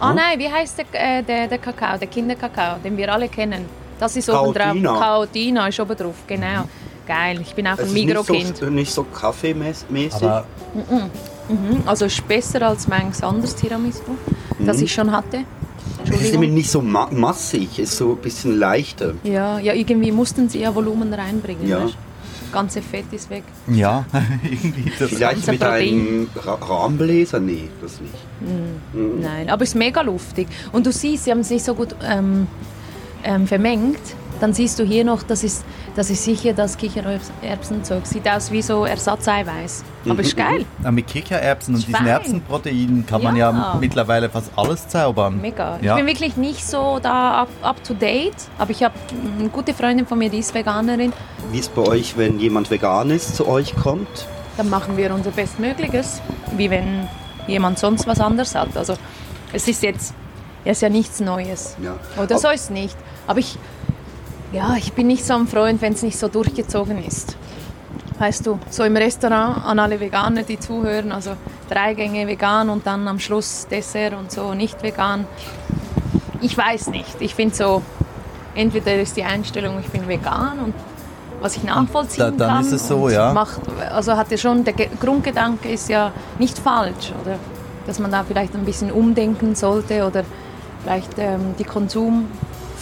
Ah nein, wie heißt der, äh, der, der Kakao, der Kinderkakao, den wir alle kennen? Das ist oben drauf. Caotina ist oben drauf, genau. Geil, ich bin auch Es ein Migro-Kind. so, nicht so kaffeemäßig. Aber Mhm. Also ist besser als manches anderes Tiramisu, das ich schon hatte. Mhm. Es ist nämlich nicht so ma massig, es ist so ein bisschen leichter. Ja, ja, irgendwie mussten sie ja Volumen reinbringen. Ja. Weißt? Das ganze Fett ist weg. ja, irgendwie das. Vielleicht mit einem Ra Rahmenbläser? Nee, das nicht. Nein, aber es ist mega luftig. Und du siehst, sie haben es nicht so gut ähm, ähm, vermengt. Dann siehst du hier noch, das ist, das ist sicher das Kichererbsenzeug. Sieht aus wie so Ersatzeiweiß. Aber ist geil. Ja, mit Kichererbsen und diesen. Erbsenproteinen kann man ja Ja. mittlerweile fast alles zaubern. Mega. Ja. Ich bin wirklich nicht so da up, up to date, aber ich habe eine gute Freundin von mir, die ist Veganerin. Wie ist bei euch, wenn jemand vegan ist, zu euch kommt? Dann machen wir unser Bestmögliches, wie wenn jemand sonst was anderes hat. Also es ist jetzt es ist ja nichts Neues. Ja. Oder so ist es nicht. Aber ich, ja, ich bin nicht so ein Freund, wenn es nicht so durchgezogen ist. Weißt du, so im Restaurant an alle Veganer, die zuhören, also drei Gänge vegan und dann am Schluss Dessert und so nicht vegan. Ich weiß nicht. Ich finde so, entweder ist die Einstellung, ich bin vegan und was ich nachvollziehen Da- dann kann. ist es so, ja. Macht, also hat ja schon, der Ge- Grundgedanke ist ja nicht falsch, oder? Dass man da vielleicht ein bisschen umdenken sollte oder vielleicht ähm, die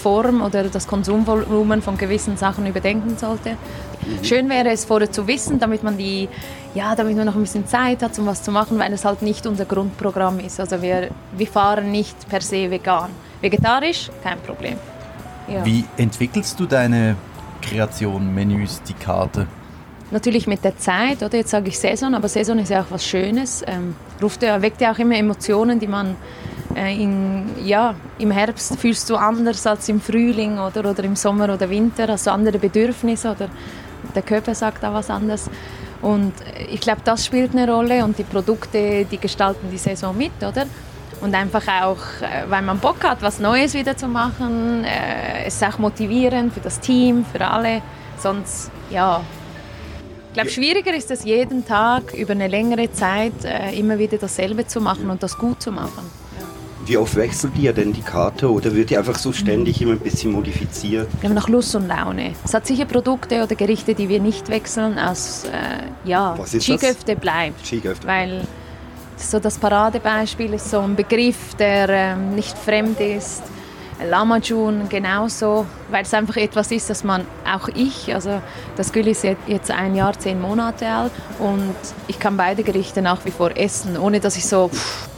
Konsumform oder das Konsumvolumen von gewissen Sachen überdenken sollte. Schön wäre es vorher zu wissen, damit man die, ja, damit man noch ein bisschen Zeit hat, um was zu machen, weil es halt nicht unser Grundprogramm ist. Also wir, wir fahren nicht per se vegan. Vegetarisch, kein Problem. Ja. Wie entwickelst du deine Kreation, Menüs, die Karte? Natürlich mit der Zeit, oder? Jetzt sage ich Saison, aber Saison ist ja auch was Schönes. Ähm, ruft ja, weckt ja auch immer Emotionen, die man in, ja, im Herbst fühlst du anders als im Frühling oder, oder im Sommer oder Winter, du andere Bedürfnisse oder der Körper sagt da was anderes. Und äh, ich glaube, das spielt eine Rolle und die Produkte, die gestalten die Saison mit, oder? Und einfach auch, äh, weil man Bock hat, was Neues wieder zu machen. Äh, es ist auch motivierend für das Team, für alle. Sonst, ja, ich glaube, schwieriger ist es jeden Tag über eine längere Zeit äh, immer wieder dasselbe zu machen und das gut zu machen. Wie oft wechselt ihr denn die Karte oder wird die einfach so ständig immer ein bisschen modifiziert? Wir haben nach Lust und Laune. Es hat sicher Produkte oder Gerichte, die wir nicht wechseln. Aus äh, ja, Was ist das? Skiköfte bleibt, Skiköfte. weil so das Paradebeispiel ist so ein Begriff, der ähm, nicht fremd ist. Lamajun genauso, weil es einfach etwas ist, das man, auch ich, also das Gül ist jetzt ein Jahr, zehn Monate alt und ich kann beide Gerichte nach wie vor essen, ohne dass ich so, pff,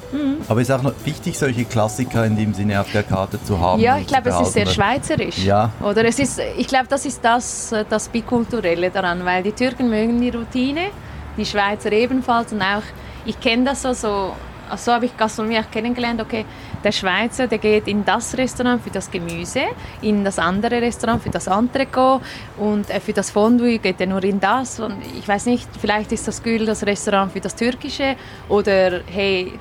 Aber ist auch noch wichtig, solche Klassiker in dem Sinne auf der Karte zu haben. Ja, ich glaube, es ist sehr schweizerisch. Ja. Oder es ist, ich glaube, das ist das, äh, das Bikulturelle daran, weil die Türken mögen die Routine, die Schweizer ebenfalls und auch, ich kenne das so, so, so habe ich Gastronomie auch kennengelernt, okay, der Schweizer, der geht in das Restaurant für das Gemüse, in das andere Restaurant für das Entrecot und äh, für das Fondue geht er nur in das und ich weiß nicht, vielleicht ist das Gül das Restaurant für das Türkische oder hey,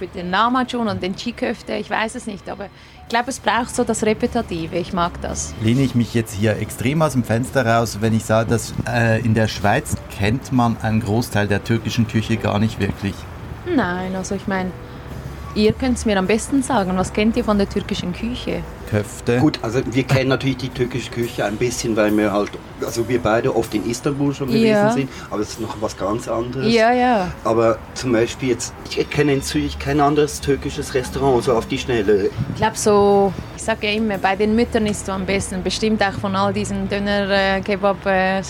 für den Namajun und den Chiköfte, ich weiß es nicht, aber ich glaube, es braucht so das Repetitive, ich mag das. Lehne ich mich jetzt hier extrem aus dem Fenster raus, wenn ich sage, dass äh, in der Schweiz kennt man einen Großteil der türkischen Küche gar nicht wirklich. Nein, also ich meine, ihr könnt es mir am besten sagen. Was kennt ihr von der türkischen Küche? Köfte. Gut, also wir kennen natürlich die türkische Küche ein bisschen, weil wir halt, also wir beide oft in Istanbul schon gewesen Ja. sind, aber es ist noch was ganz anderes. Ja, ja. Aber zum Beispiel jetzt, ich kenne in Zürich kein anderes türkisches Restaurant, so auf die Schnelle. Ich glaube so, ich sage ja immer, bei den Müttern ist du am besten. Bestimmt auch von all diesen Döner, äh, Kebab. Äh,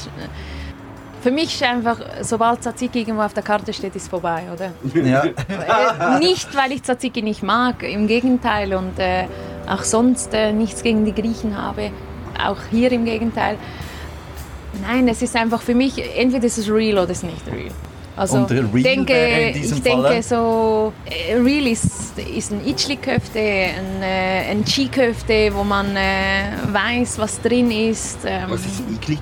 für mich ist einfach, sobald Tzatziki irgendwo auf der Karte steht, ist vorbei, oder? Ja. Äh, nicht, weil ich Tzatziki nicht mag, im Gegenteil. Und äh, auch sonst äh, nichts gegen die Griechen habe. Auch hier im Gegenteil. Nein, es ist einfach für mich, entweder ist es real oder es ist nicht real. Also Und real ich denke, diesem ich denke Falle? so, äh, real ist, ist ein Itchli-Köfte, ein, äh, ein Chi-Köfte, wo man äh, weiß, was drin ist. Ähm, Was ist Ikli?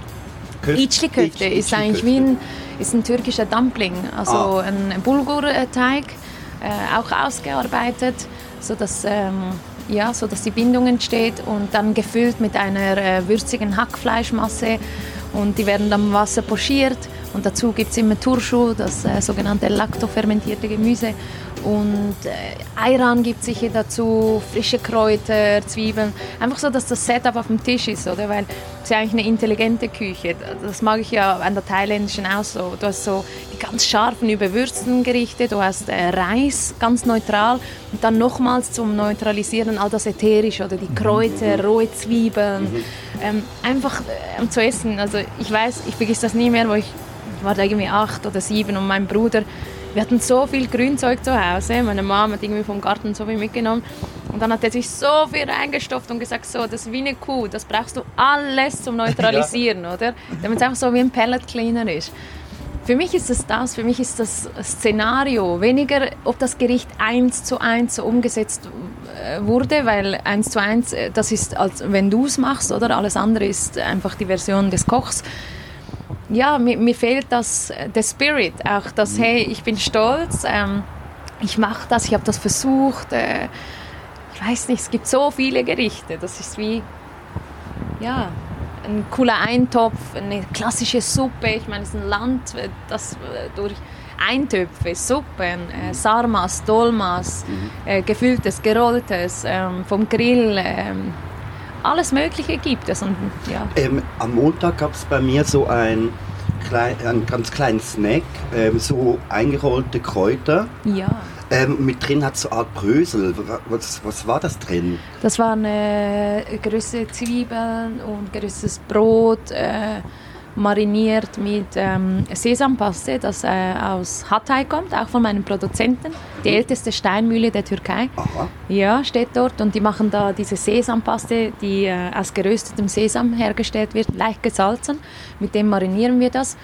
Köfte? Itchli-Köfte ist eigentlich wie ein, ist ein türkischer Dumpling, also Ah. ein Bulgur-Teig, äh, auch ausgearbeitet, sodass, ähm, ja, sodass die Bindung entsteht und dann gefüllt mit einer äh, würzigen Hackfleischmasse und die werden dann im Wasser pochiert und dazu gibt es immer Turschu, das äh, sogenannte laktofermentierte Gemüse und äh, Ayran gibt es sicher dazu, frische Kräuter, Zwiebeln. Einfach so, dass das Setup auf dem Tisch ist, oder? Weil es ist ja eigentlich eine intelligente Küche. Das mag ich ja an der thailändischen auch so. Du hast so die ganz scharfen, überwürzten Gerichte, du hast äh, Reis, ganz neutral und dann nochmals zum Neutralisieren all das Ätherische oder die Kräuter, rohe Zwiebeln. Ähm, einfach äh, zu essen. Also ich weiß, ich vergesse das nie mehr, wo ich, ich war irgendwie acht oder sieben und mein Bruder wir hatten so viel Grünzeug zu Hause. Meine Mama hat irgendwie vom Garten so viel mitgenommen. Und dann hat er sich so viel reingestopft und gesagt, so, das ist wie eine Kuh, das brauchst du alles zum Neutralisieren, oder? Damit es einfach so wie ein Pellet Cleaner ist. Für mich ist es das, für mich ist das Szenario weniger, ob das Gericht eins zu eins so umgesetzt äh, wurde, weil eins zu eins, äh, das ist, als wenn du es machst, oder? Alles andere ist einfach die Version des Kochs ja, mir, mir fehlt das, äh, der Spirit, auch das, hey, ich bin stolz, ähm, ich mache das, ich habe das versucht, äh, ich weiß nicht, es gibt so viele Gerichte, das ist wie, ja, ein cooler Eintopf, eine klassische Suppe, ich meine, es ist ein Land, äh, das äh, durch Eintöpfe, Suppen, äh, Sarmas, Dolmas, äh, gefülltes, gerolltes, ähm, vom Grill, ähm, alles Mögliche gibt es und ja. Ähm, am Montag gab es bei mir so ein, klein, einen ganz kleinen Snack, ähm, so eingerollte Kräuter. ja. Ähm, mit drin hat so eine Art Brösel. Was, was war das drin? Das waren äh, geröstete Zwiebeln und geröstetes Brot, äh, mariniert mit ähm, Sesampaste, das äh, aus Hatay kommt, auch von meinem Produzenten. Die älteste Steinmühle der Türkei. Aha. Ja, steht dort und die machen da diese Sesampaste, die äh, aus geröstetem Sesam hergestellt wird, leicht gesalzen. Mit dem marinieren wir das.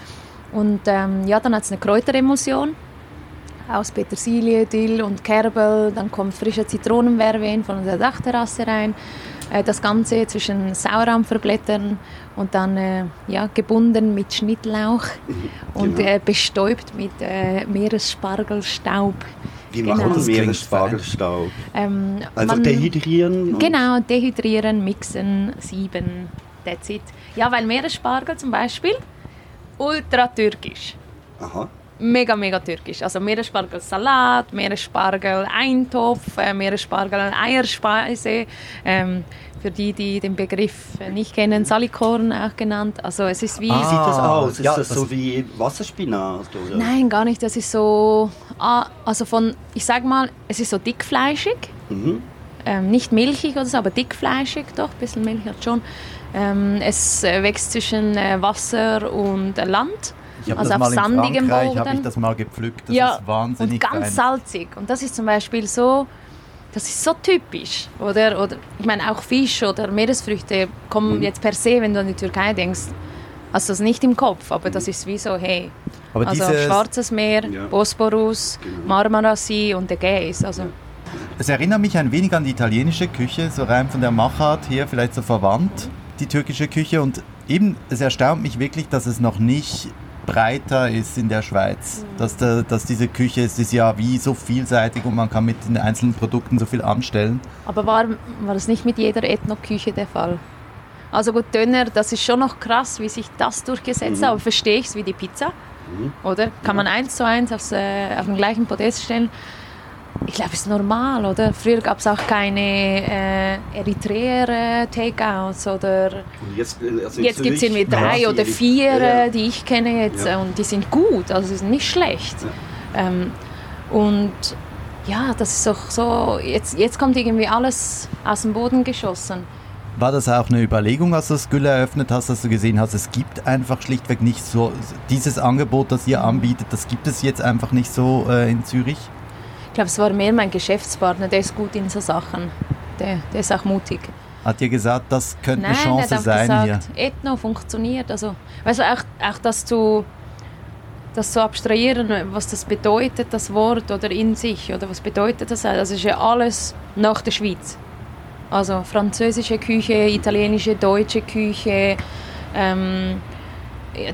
Und ähm, ja, dann hat es eine Kräuteremulsion aus Petersilie, Dill und Kerbel. Dann kommt frischer Zitronenverven von der Dachterrasse rein. Äh, Das Ganze zwischen Sauerampferblättern und dann äh, ja, gebunden mit Schnittlauch und Genau. äh, bestäubt mit äh, Meeresspargelstaub. Wie Genau. machen Das wir klingt das Spargelstaub? Ähm, Also man- dehydrieren? Genau, dehydrieren, mixen, sieben, that's it. Ja, weil Meeresspargel zum Beispiel, ultra türkisch. Aha. Mega, mega türkisch. Also Meeresspargelsalat, Meeresspargel Eintopf, äh, Meeresspargel Eierspeise. Ähm, für die, die den Begriff nicht kennen, Salikorn auch genannt. Also es ist wie... Wie sieht das Ah, aus? Ist ja, das, das- so wie Wasserspinat? Oder? Nein, gar nicht. Das ist so... ah, Also von, ich sag mal, es ist so dickfleischig. Mhm. Ähm, nicht milchig oder so, aber dickfleischig doch, ein bisschen Milch hat schon. Ähm, es äh, wächst zwischen äh, Wasser und äh, Land. Ich habe Also das auf mal in sandigem Frankreich, habe Boden. ich das mal gepflückt. Das ja, ist wahnsinnig und ganz fein. salzig. Und das ist zum Beispiel so, das ist so typisch. Oder, oder ich meine, auch Fisch oder Meeresfrüchte kommen jetzt per se, wenn du an die Türkei denkst, hast du das nicht im Kopf, aber das ist wie so, hey, Aber also Schwarzes Meer, Ja. Bosporus, Marmarasee und Ägäis. Also, es erinnert mich ein wenig an die italienische Küche, so rein von der Machart her, vielleicht so verwandt, die türkische Küche. Und eben, es erstaunt mich wirklich, dass es noch nicht breiter ist in der Schweiz. Dass, der, dass diese Küche, es ist ja wie so vielseitig und man kann mit den einzelnen Produkten so viel anstellen. aber war, war das nicht mit jeder Ethnoküche der Fall? Also gut, Döner, das ist schon noch krass, wie sich das durchgesetzt hat, aber verstehe ich es wie die Pizza. Oder? Kann man eins zu eins aufs, äh, auf den gleichen Podest stellen. Ich glaube, es ist normal, oder? Früher gab es auch keine äh, Eritreer-Takeouts oder Und jetzt äh, also jetzt gibt es irgendwie drei machen oder die- vier, Ja, äh, die ich kenne jetzt Ja. äh, und die sind gut, also sie sind nicht schlecht. Ähm, und ja, das ist doch so, jetzt, jetzt kommt irgendwie alles aus dem Boden geschossen. War das auch eine Überlegung, als du das Gülle eröffnet hast, dass du gesehen hast, es gibt einfach schlichtweg nicht so dieses Angebot, das ihr anbietet, das gibt es jetzt einfach nicht so äh, in Zürich? Ich glaube, es war mehr mein Geschäftspartner, der ist gut in so Sachen. Der, der ist auch mutig. Hat dir gesagt, das könnte Nein, eine Chance sein gesagt, Ethno funktioniert. Also, weißt du, auch, auch das zu, das zu abstrahieren, was das bedeutet, das Wort oder in sich, oder was bedeutet das? Das ist ja alles nach der Schweiz. Also französische Küche, italienische, deutsche Küche, ähm,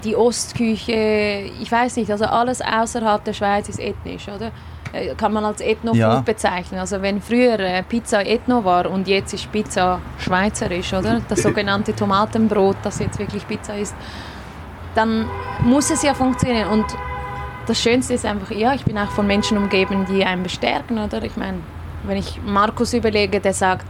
die Ostküche, ich weiß nicht, also alles außerhalb der Schweiz ist ethnisch, oder? Äh, Kann man als Ethno-Food Ja. bezeichnen. Also wenn früher äh, Pizza Ethno war und jetzt ist Pizza schweizerisch, oder? Das sogenannte Tomatenbrot, das jetzt wirklich Pizza ist, dann muss es ja funktionieren. Und das Schönste ist einfach, ja, ich bin auch von Menschen umgeben, die einen bestärken, oder? Ich meine, wenn ich Markus überlege, der sagt,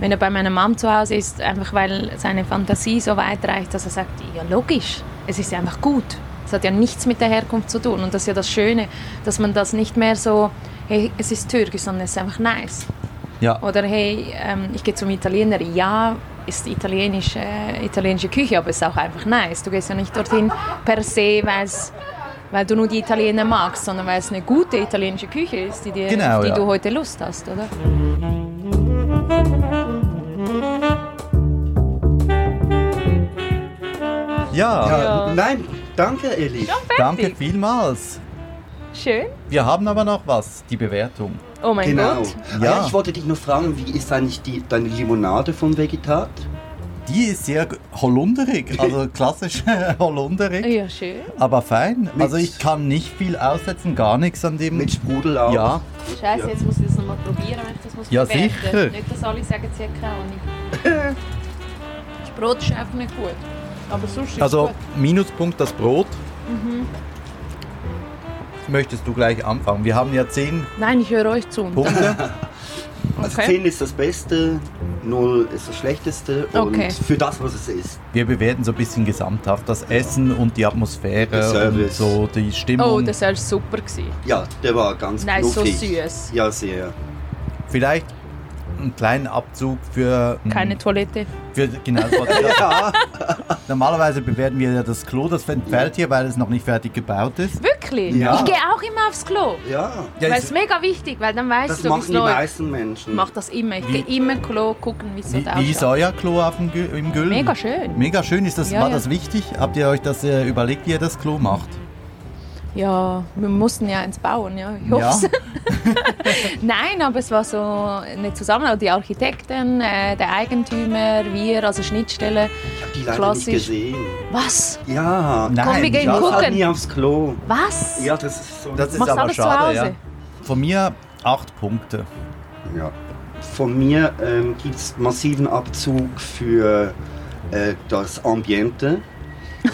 wenn er bei meiner Mom zu Hause ist, einfach weil seine Fantasie so weit reicht, dass er sagt, ja logisch, es ist einfach gut. Es hat ja nichts mit der Herkunft zu tun. Und das ist ja das Schöne, dass man das nicht mehr so, hey, es ist türkisch, sondern es ist einfach nice. Ja. Oder hey, ähm, ich gehe zum Italiener, ja, ist italienisch, äh, italienische Küche, aber es ist auch einfach nice. Du gehst ja nicht dorthin per se, weil's, weil du nur die Italiener magst, sondern weil es eine gute italienische Küche ist, die, dir, Genau, auf die ja. du heute Lust hast, oder? Ja, Ja. Nein, danke Eli. danke vielmals. Schön. Wir haben aber noch was, die Bewertung. Oh mein Genau. Gott. Ja. Ja. ich wollte dich nur fragen, wie ist eigentlich die, deine Limonade vom Vegetat? Die ist sehr holunderig, also klassisch holunderig, Ja, schön. aber fein. Mit- Also ich kann nicht viel aussetzen, gar nichts an dem. Mit Sprudel auch? ja, Scheiße, jetzt muss ich das nochmal probieren, wenn ich das muss Ja, bewerten. sicher. Nicht, dass alle sagen, sie haben keine Ahnung. Das Brot ist einfach nicht gut. Aber ist also. Minuspunkt das Brot. Mhm. Möchtest du gleich anfangen? Wir haben ja zehn Nein, ich höre euch zu. Punkte. Also Okay. 10 ist das Beste, 0 ist das Schlechteste und Okay. für das, was es ist. Wir bewerten so ein bisschen gesamthaft das Essen und die Atmosphäre Der und so die Stimmung. Oh, das war super. Gewesen. Ja, der war ganz Nein, so süß. Ja, sehr. Vielleicht einen kleinen Abzug für... Keine Toilette. Für, genau, das sagen. Normalerweise bewerten wir ja das Klo, das entfällt hier, weil es noch nicht fertig gebaut ist. Wirklich? Ja. Ich gehe auch immer aufs Klo. Ja, Ja, weil es- mega wichtig, weil dann weißt das du, wie machen es die läuft. meisten Menschen. Ich mache das immer. Ich gehe immer Klo gucken, wie es Wie, dort wie ist euer Klo auf dem im Güllen? Mega schön. Mega schön. Ist das, Ja, war ja. das wichtig? Habt ihr euch das äh, überlegt, wie ihr das Klo macht? Ja, wir mussten ja eins bauen, ja. Ich Ja. hoffe Nein, aber es war so eine Zusammenarbeit. Die Architekten, äh, der Eigentümer, wir, also Schnittstelle. Ich habe die leider Klassisch. nicht gesehen. Was? Ja, Nein, Komm, wir gehen ich das, war gucken. halt nie aufs Klo. Was? Ja, das ist so. das ist Machst aber schade. Hause? Ja. Von mir acht Punkte. Ja. Von mir ähm, gibt es massiven Abzug für äh, das Ambiente.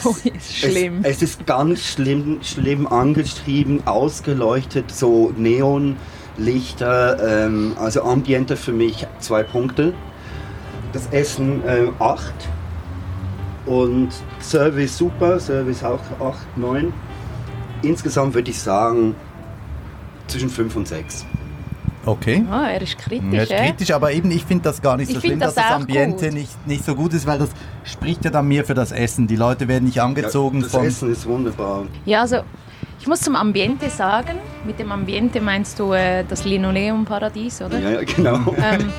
Oh, ist schlimm. Es, es ist ganz schlimm, schlimm angeschrieben, ausgeleuchtet, so Neonlichter. Ähm, also Ambiente für mich zwei Punkte. Das Essen äh, acht. Und Service super, Service auch acht, neun. Insgesamt würde ich sagen zwischen fünf und sechs. Okay. Ah, er ist kritisch, Ja, ist kritisch, aber eben, ich finde das gar nicht so schlimm, find dass das das Ambiente gut. nicht, nicht so gut ist, weil das spricht ja dann mehr für das Essen. Die Leute werden nicht angezogen das von. Essen ist wunderbar. Ja, also ich muss zum Ambiente sagen. Mit dem Ambiente meinst du äh, das Linoleumparadies, oder? Ja, ja genau. Ähm,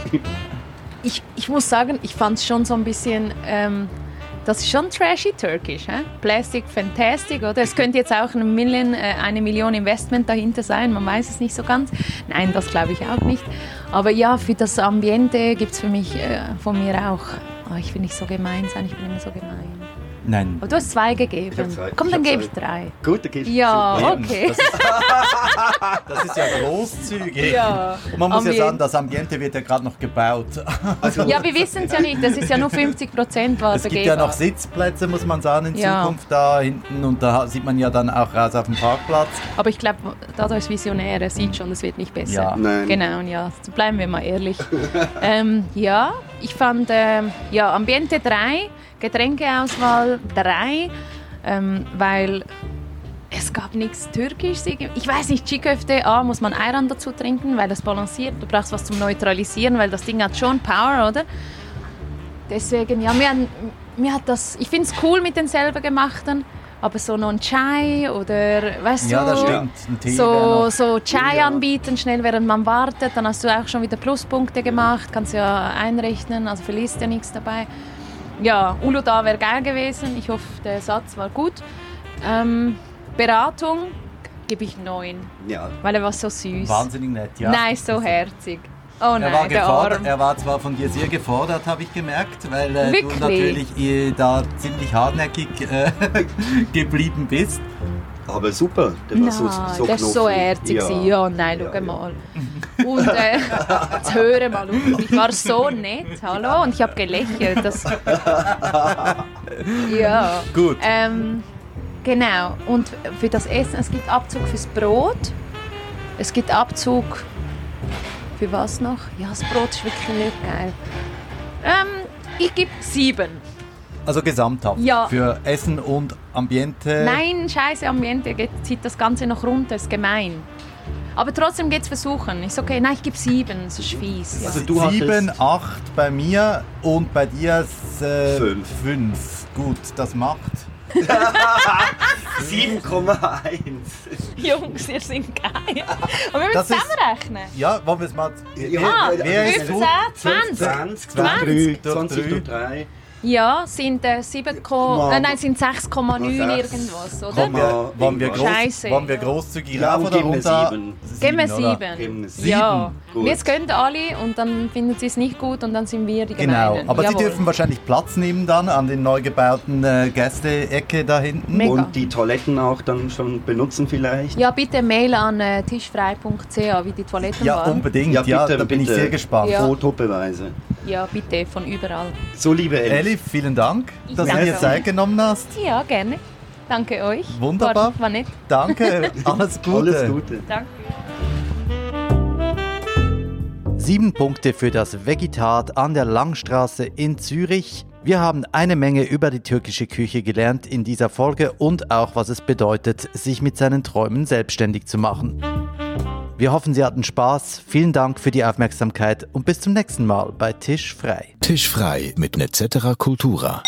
ich, ich muss sagen, ich fand es schon so ein bisschen, ähm, das ist schon trashy türkisch. Hä? Plastic Fantastic, oder? Es könnte jetzt auch eine Million, äh, eine Million Investment dahinter sein, man weiß es nicht so ganz. Nein, das glaube ich auch nicht. Aber ja, für das Ambiente gibt es für mich äh, von mir auch, oh, ich will nicht so gemein sein, ich bin immer so gemein. Nein. Aber du hast zwei gegeben. Ich zwei. Komm, Ich dann gebe ich drei. Gut, dann gibst du Ja, okay. Das ist, das ist ja großzügig. Ja. Man muss ja Ambiente. sagen, das Ambiente wird ja gerade noch gebaut. Also, Ja, wir wissen es ja nicht. Das ist ja nur 50 Prozent war Es gibt ja noch Sitzplätze, muss man sagen, in Ja. Zukunft da hinten. Und da sieht man ja dann auch raus auf dem Parkplatz. Aber ich glaube, da ist Visionär, er sieht schon, es wird nicht besser. Ja. Nein. Genau, ja, so bleiben wir mal ehrlich. ähm, ja, ich fand ähm, ja, Ambiente 3, Getränkeauswahl 3, ähm, weil es gab nichts Türkisches. Ich weiß nicht, Chiköfte, A, muss man Ayran dazu trinken, weil das balanciert. Du brauchst was zum Neutralisieren, weil das Ding hat schon Power, oder? Deswegen, ja, mir, mir hat das, ich finde es cool mit den selber gemachten, aber so noch ein Chai oder, weißt Ja, du, das stimmt. Ein Tee wäre so, so Chai Ja. anbieten, schnell während man wartet, dann hast du auch schon wieder Pluspunkte gemacht, kannst ja einrechnen, also verlierst ja nichts dabei. Ja, Uludağ wäre geil gewesen, ich hoffe, der Satz war gut. Ähm, Beratung gebe ich neun, ja. weil er war so süß. Wahnsinnig nett, ja. Nein, so herzig. Oh Er war, nein, der gefordert, Arm. er war zwar von dir sehr gefordert, habe ich gemerkt, weil äh, du natürlich äh, da ziemlich hartnäckig äh, geblieben bist. Aber super, der war so, so der ist so herzig. Ja, ja nein, schau ja. mal. Und äh, jetzt höre mal auf. Ich war so nett, hallo, und ich habe gelächelt. Das ja. Gut. Ähm, genau. Und für das Essen, es gibt Abzug fürs Brot. Es gibt Abzug für was noch? Ja, das Brot ist wirklich nicht geil. Ähm, ich gebe sieben. Also gesamthaft. Ja. Für Essen und Ambiente. Nein, scheiße Ambiente, geht, zieht das Ganze noch runter, ist gemein. Aber trotzdem geht's versuchen. Ist okay. Nein, ich gebe sieben, das ist fies. Ja. Also du Sieben, hattest- acht bei mir und bei dir ist, äh, Fünf. fünf. Gut, das macht. 7,1. Jungs, ihr seid geil. Und wir müssen zusammenrechnen. Ja, wollen wir es mal. Ah, wer ist 15, gut? 20. 20, 20, 20 durch 3. Ja, sind äh, 7, Mal- äh, nein, sind 6,9 Mal irgendwas, oder? Wollen wir, Komma groß, Scheiße. wir großzügig Ja, rauf und oder geben wir runter? sieben. Geben wir oder? sieben. Geben wir sieben. Ja. Gut. Und jetzt können alle und dann finden sie es nicht gut und dann sind wir die Genau, Gemeinen. aber Jawohl. Sie dürfen wahrscheinlich Platz nehmen dann an den neu gebauten äh, Gäste-Ecke da hinten. Mega. Und die Toiletten auch dann schon benutzen vielleicht. Ja, bitte Mail an äh, tischfrei.ch, wie die Toiletten Ja, waren. unbedingt. Ja, Ja, bitte, da bin ich sehr gespannt. Ja. Fotobeweise. Ja, bitte, von überall. So, liebe. Elif, vielen Dank, Ich dass du dir. Zeit genommen hast. Ja, gerne. Danke euch. Wunderbar. War, war nett. Danke, alles Gute. Alles Gute. Danke. Sieben Punkte für das Vegetat an der Langstraße in Zürich. Wir haben eine Menge über die türkische Küche gelernt in dieser Folge und auch, was es bedeutet, sich mit seinen Träumen selbstständig zu machen. Wir hoffen, Sie hatten Spaß. Vielen Dank für die Aufmerksamkeit und bis zum nächsten Mal bei Tisch frei. Tisch frei mit Netzetera Cultura.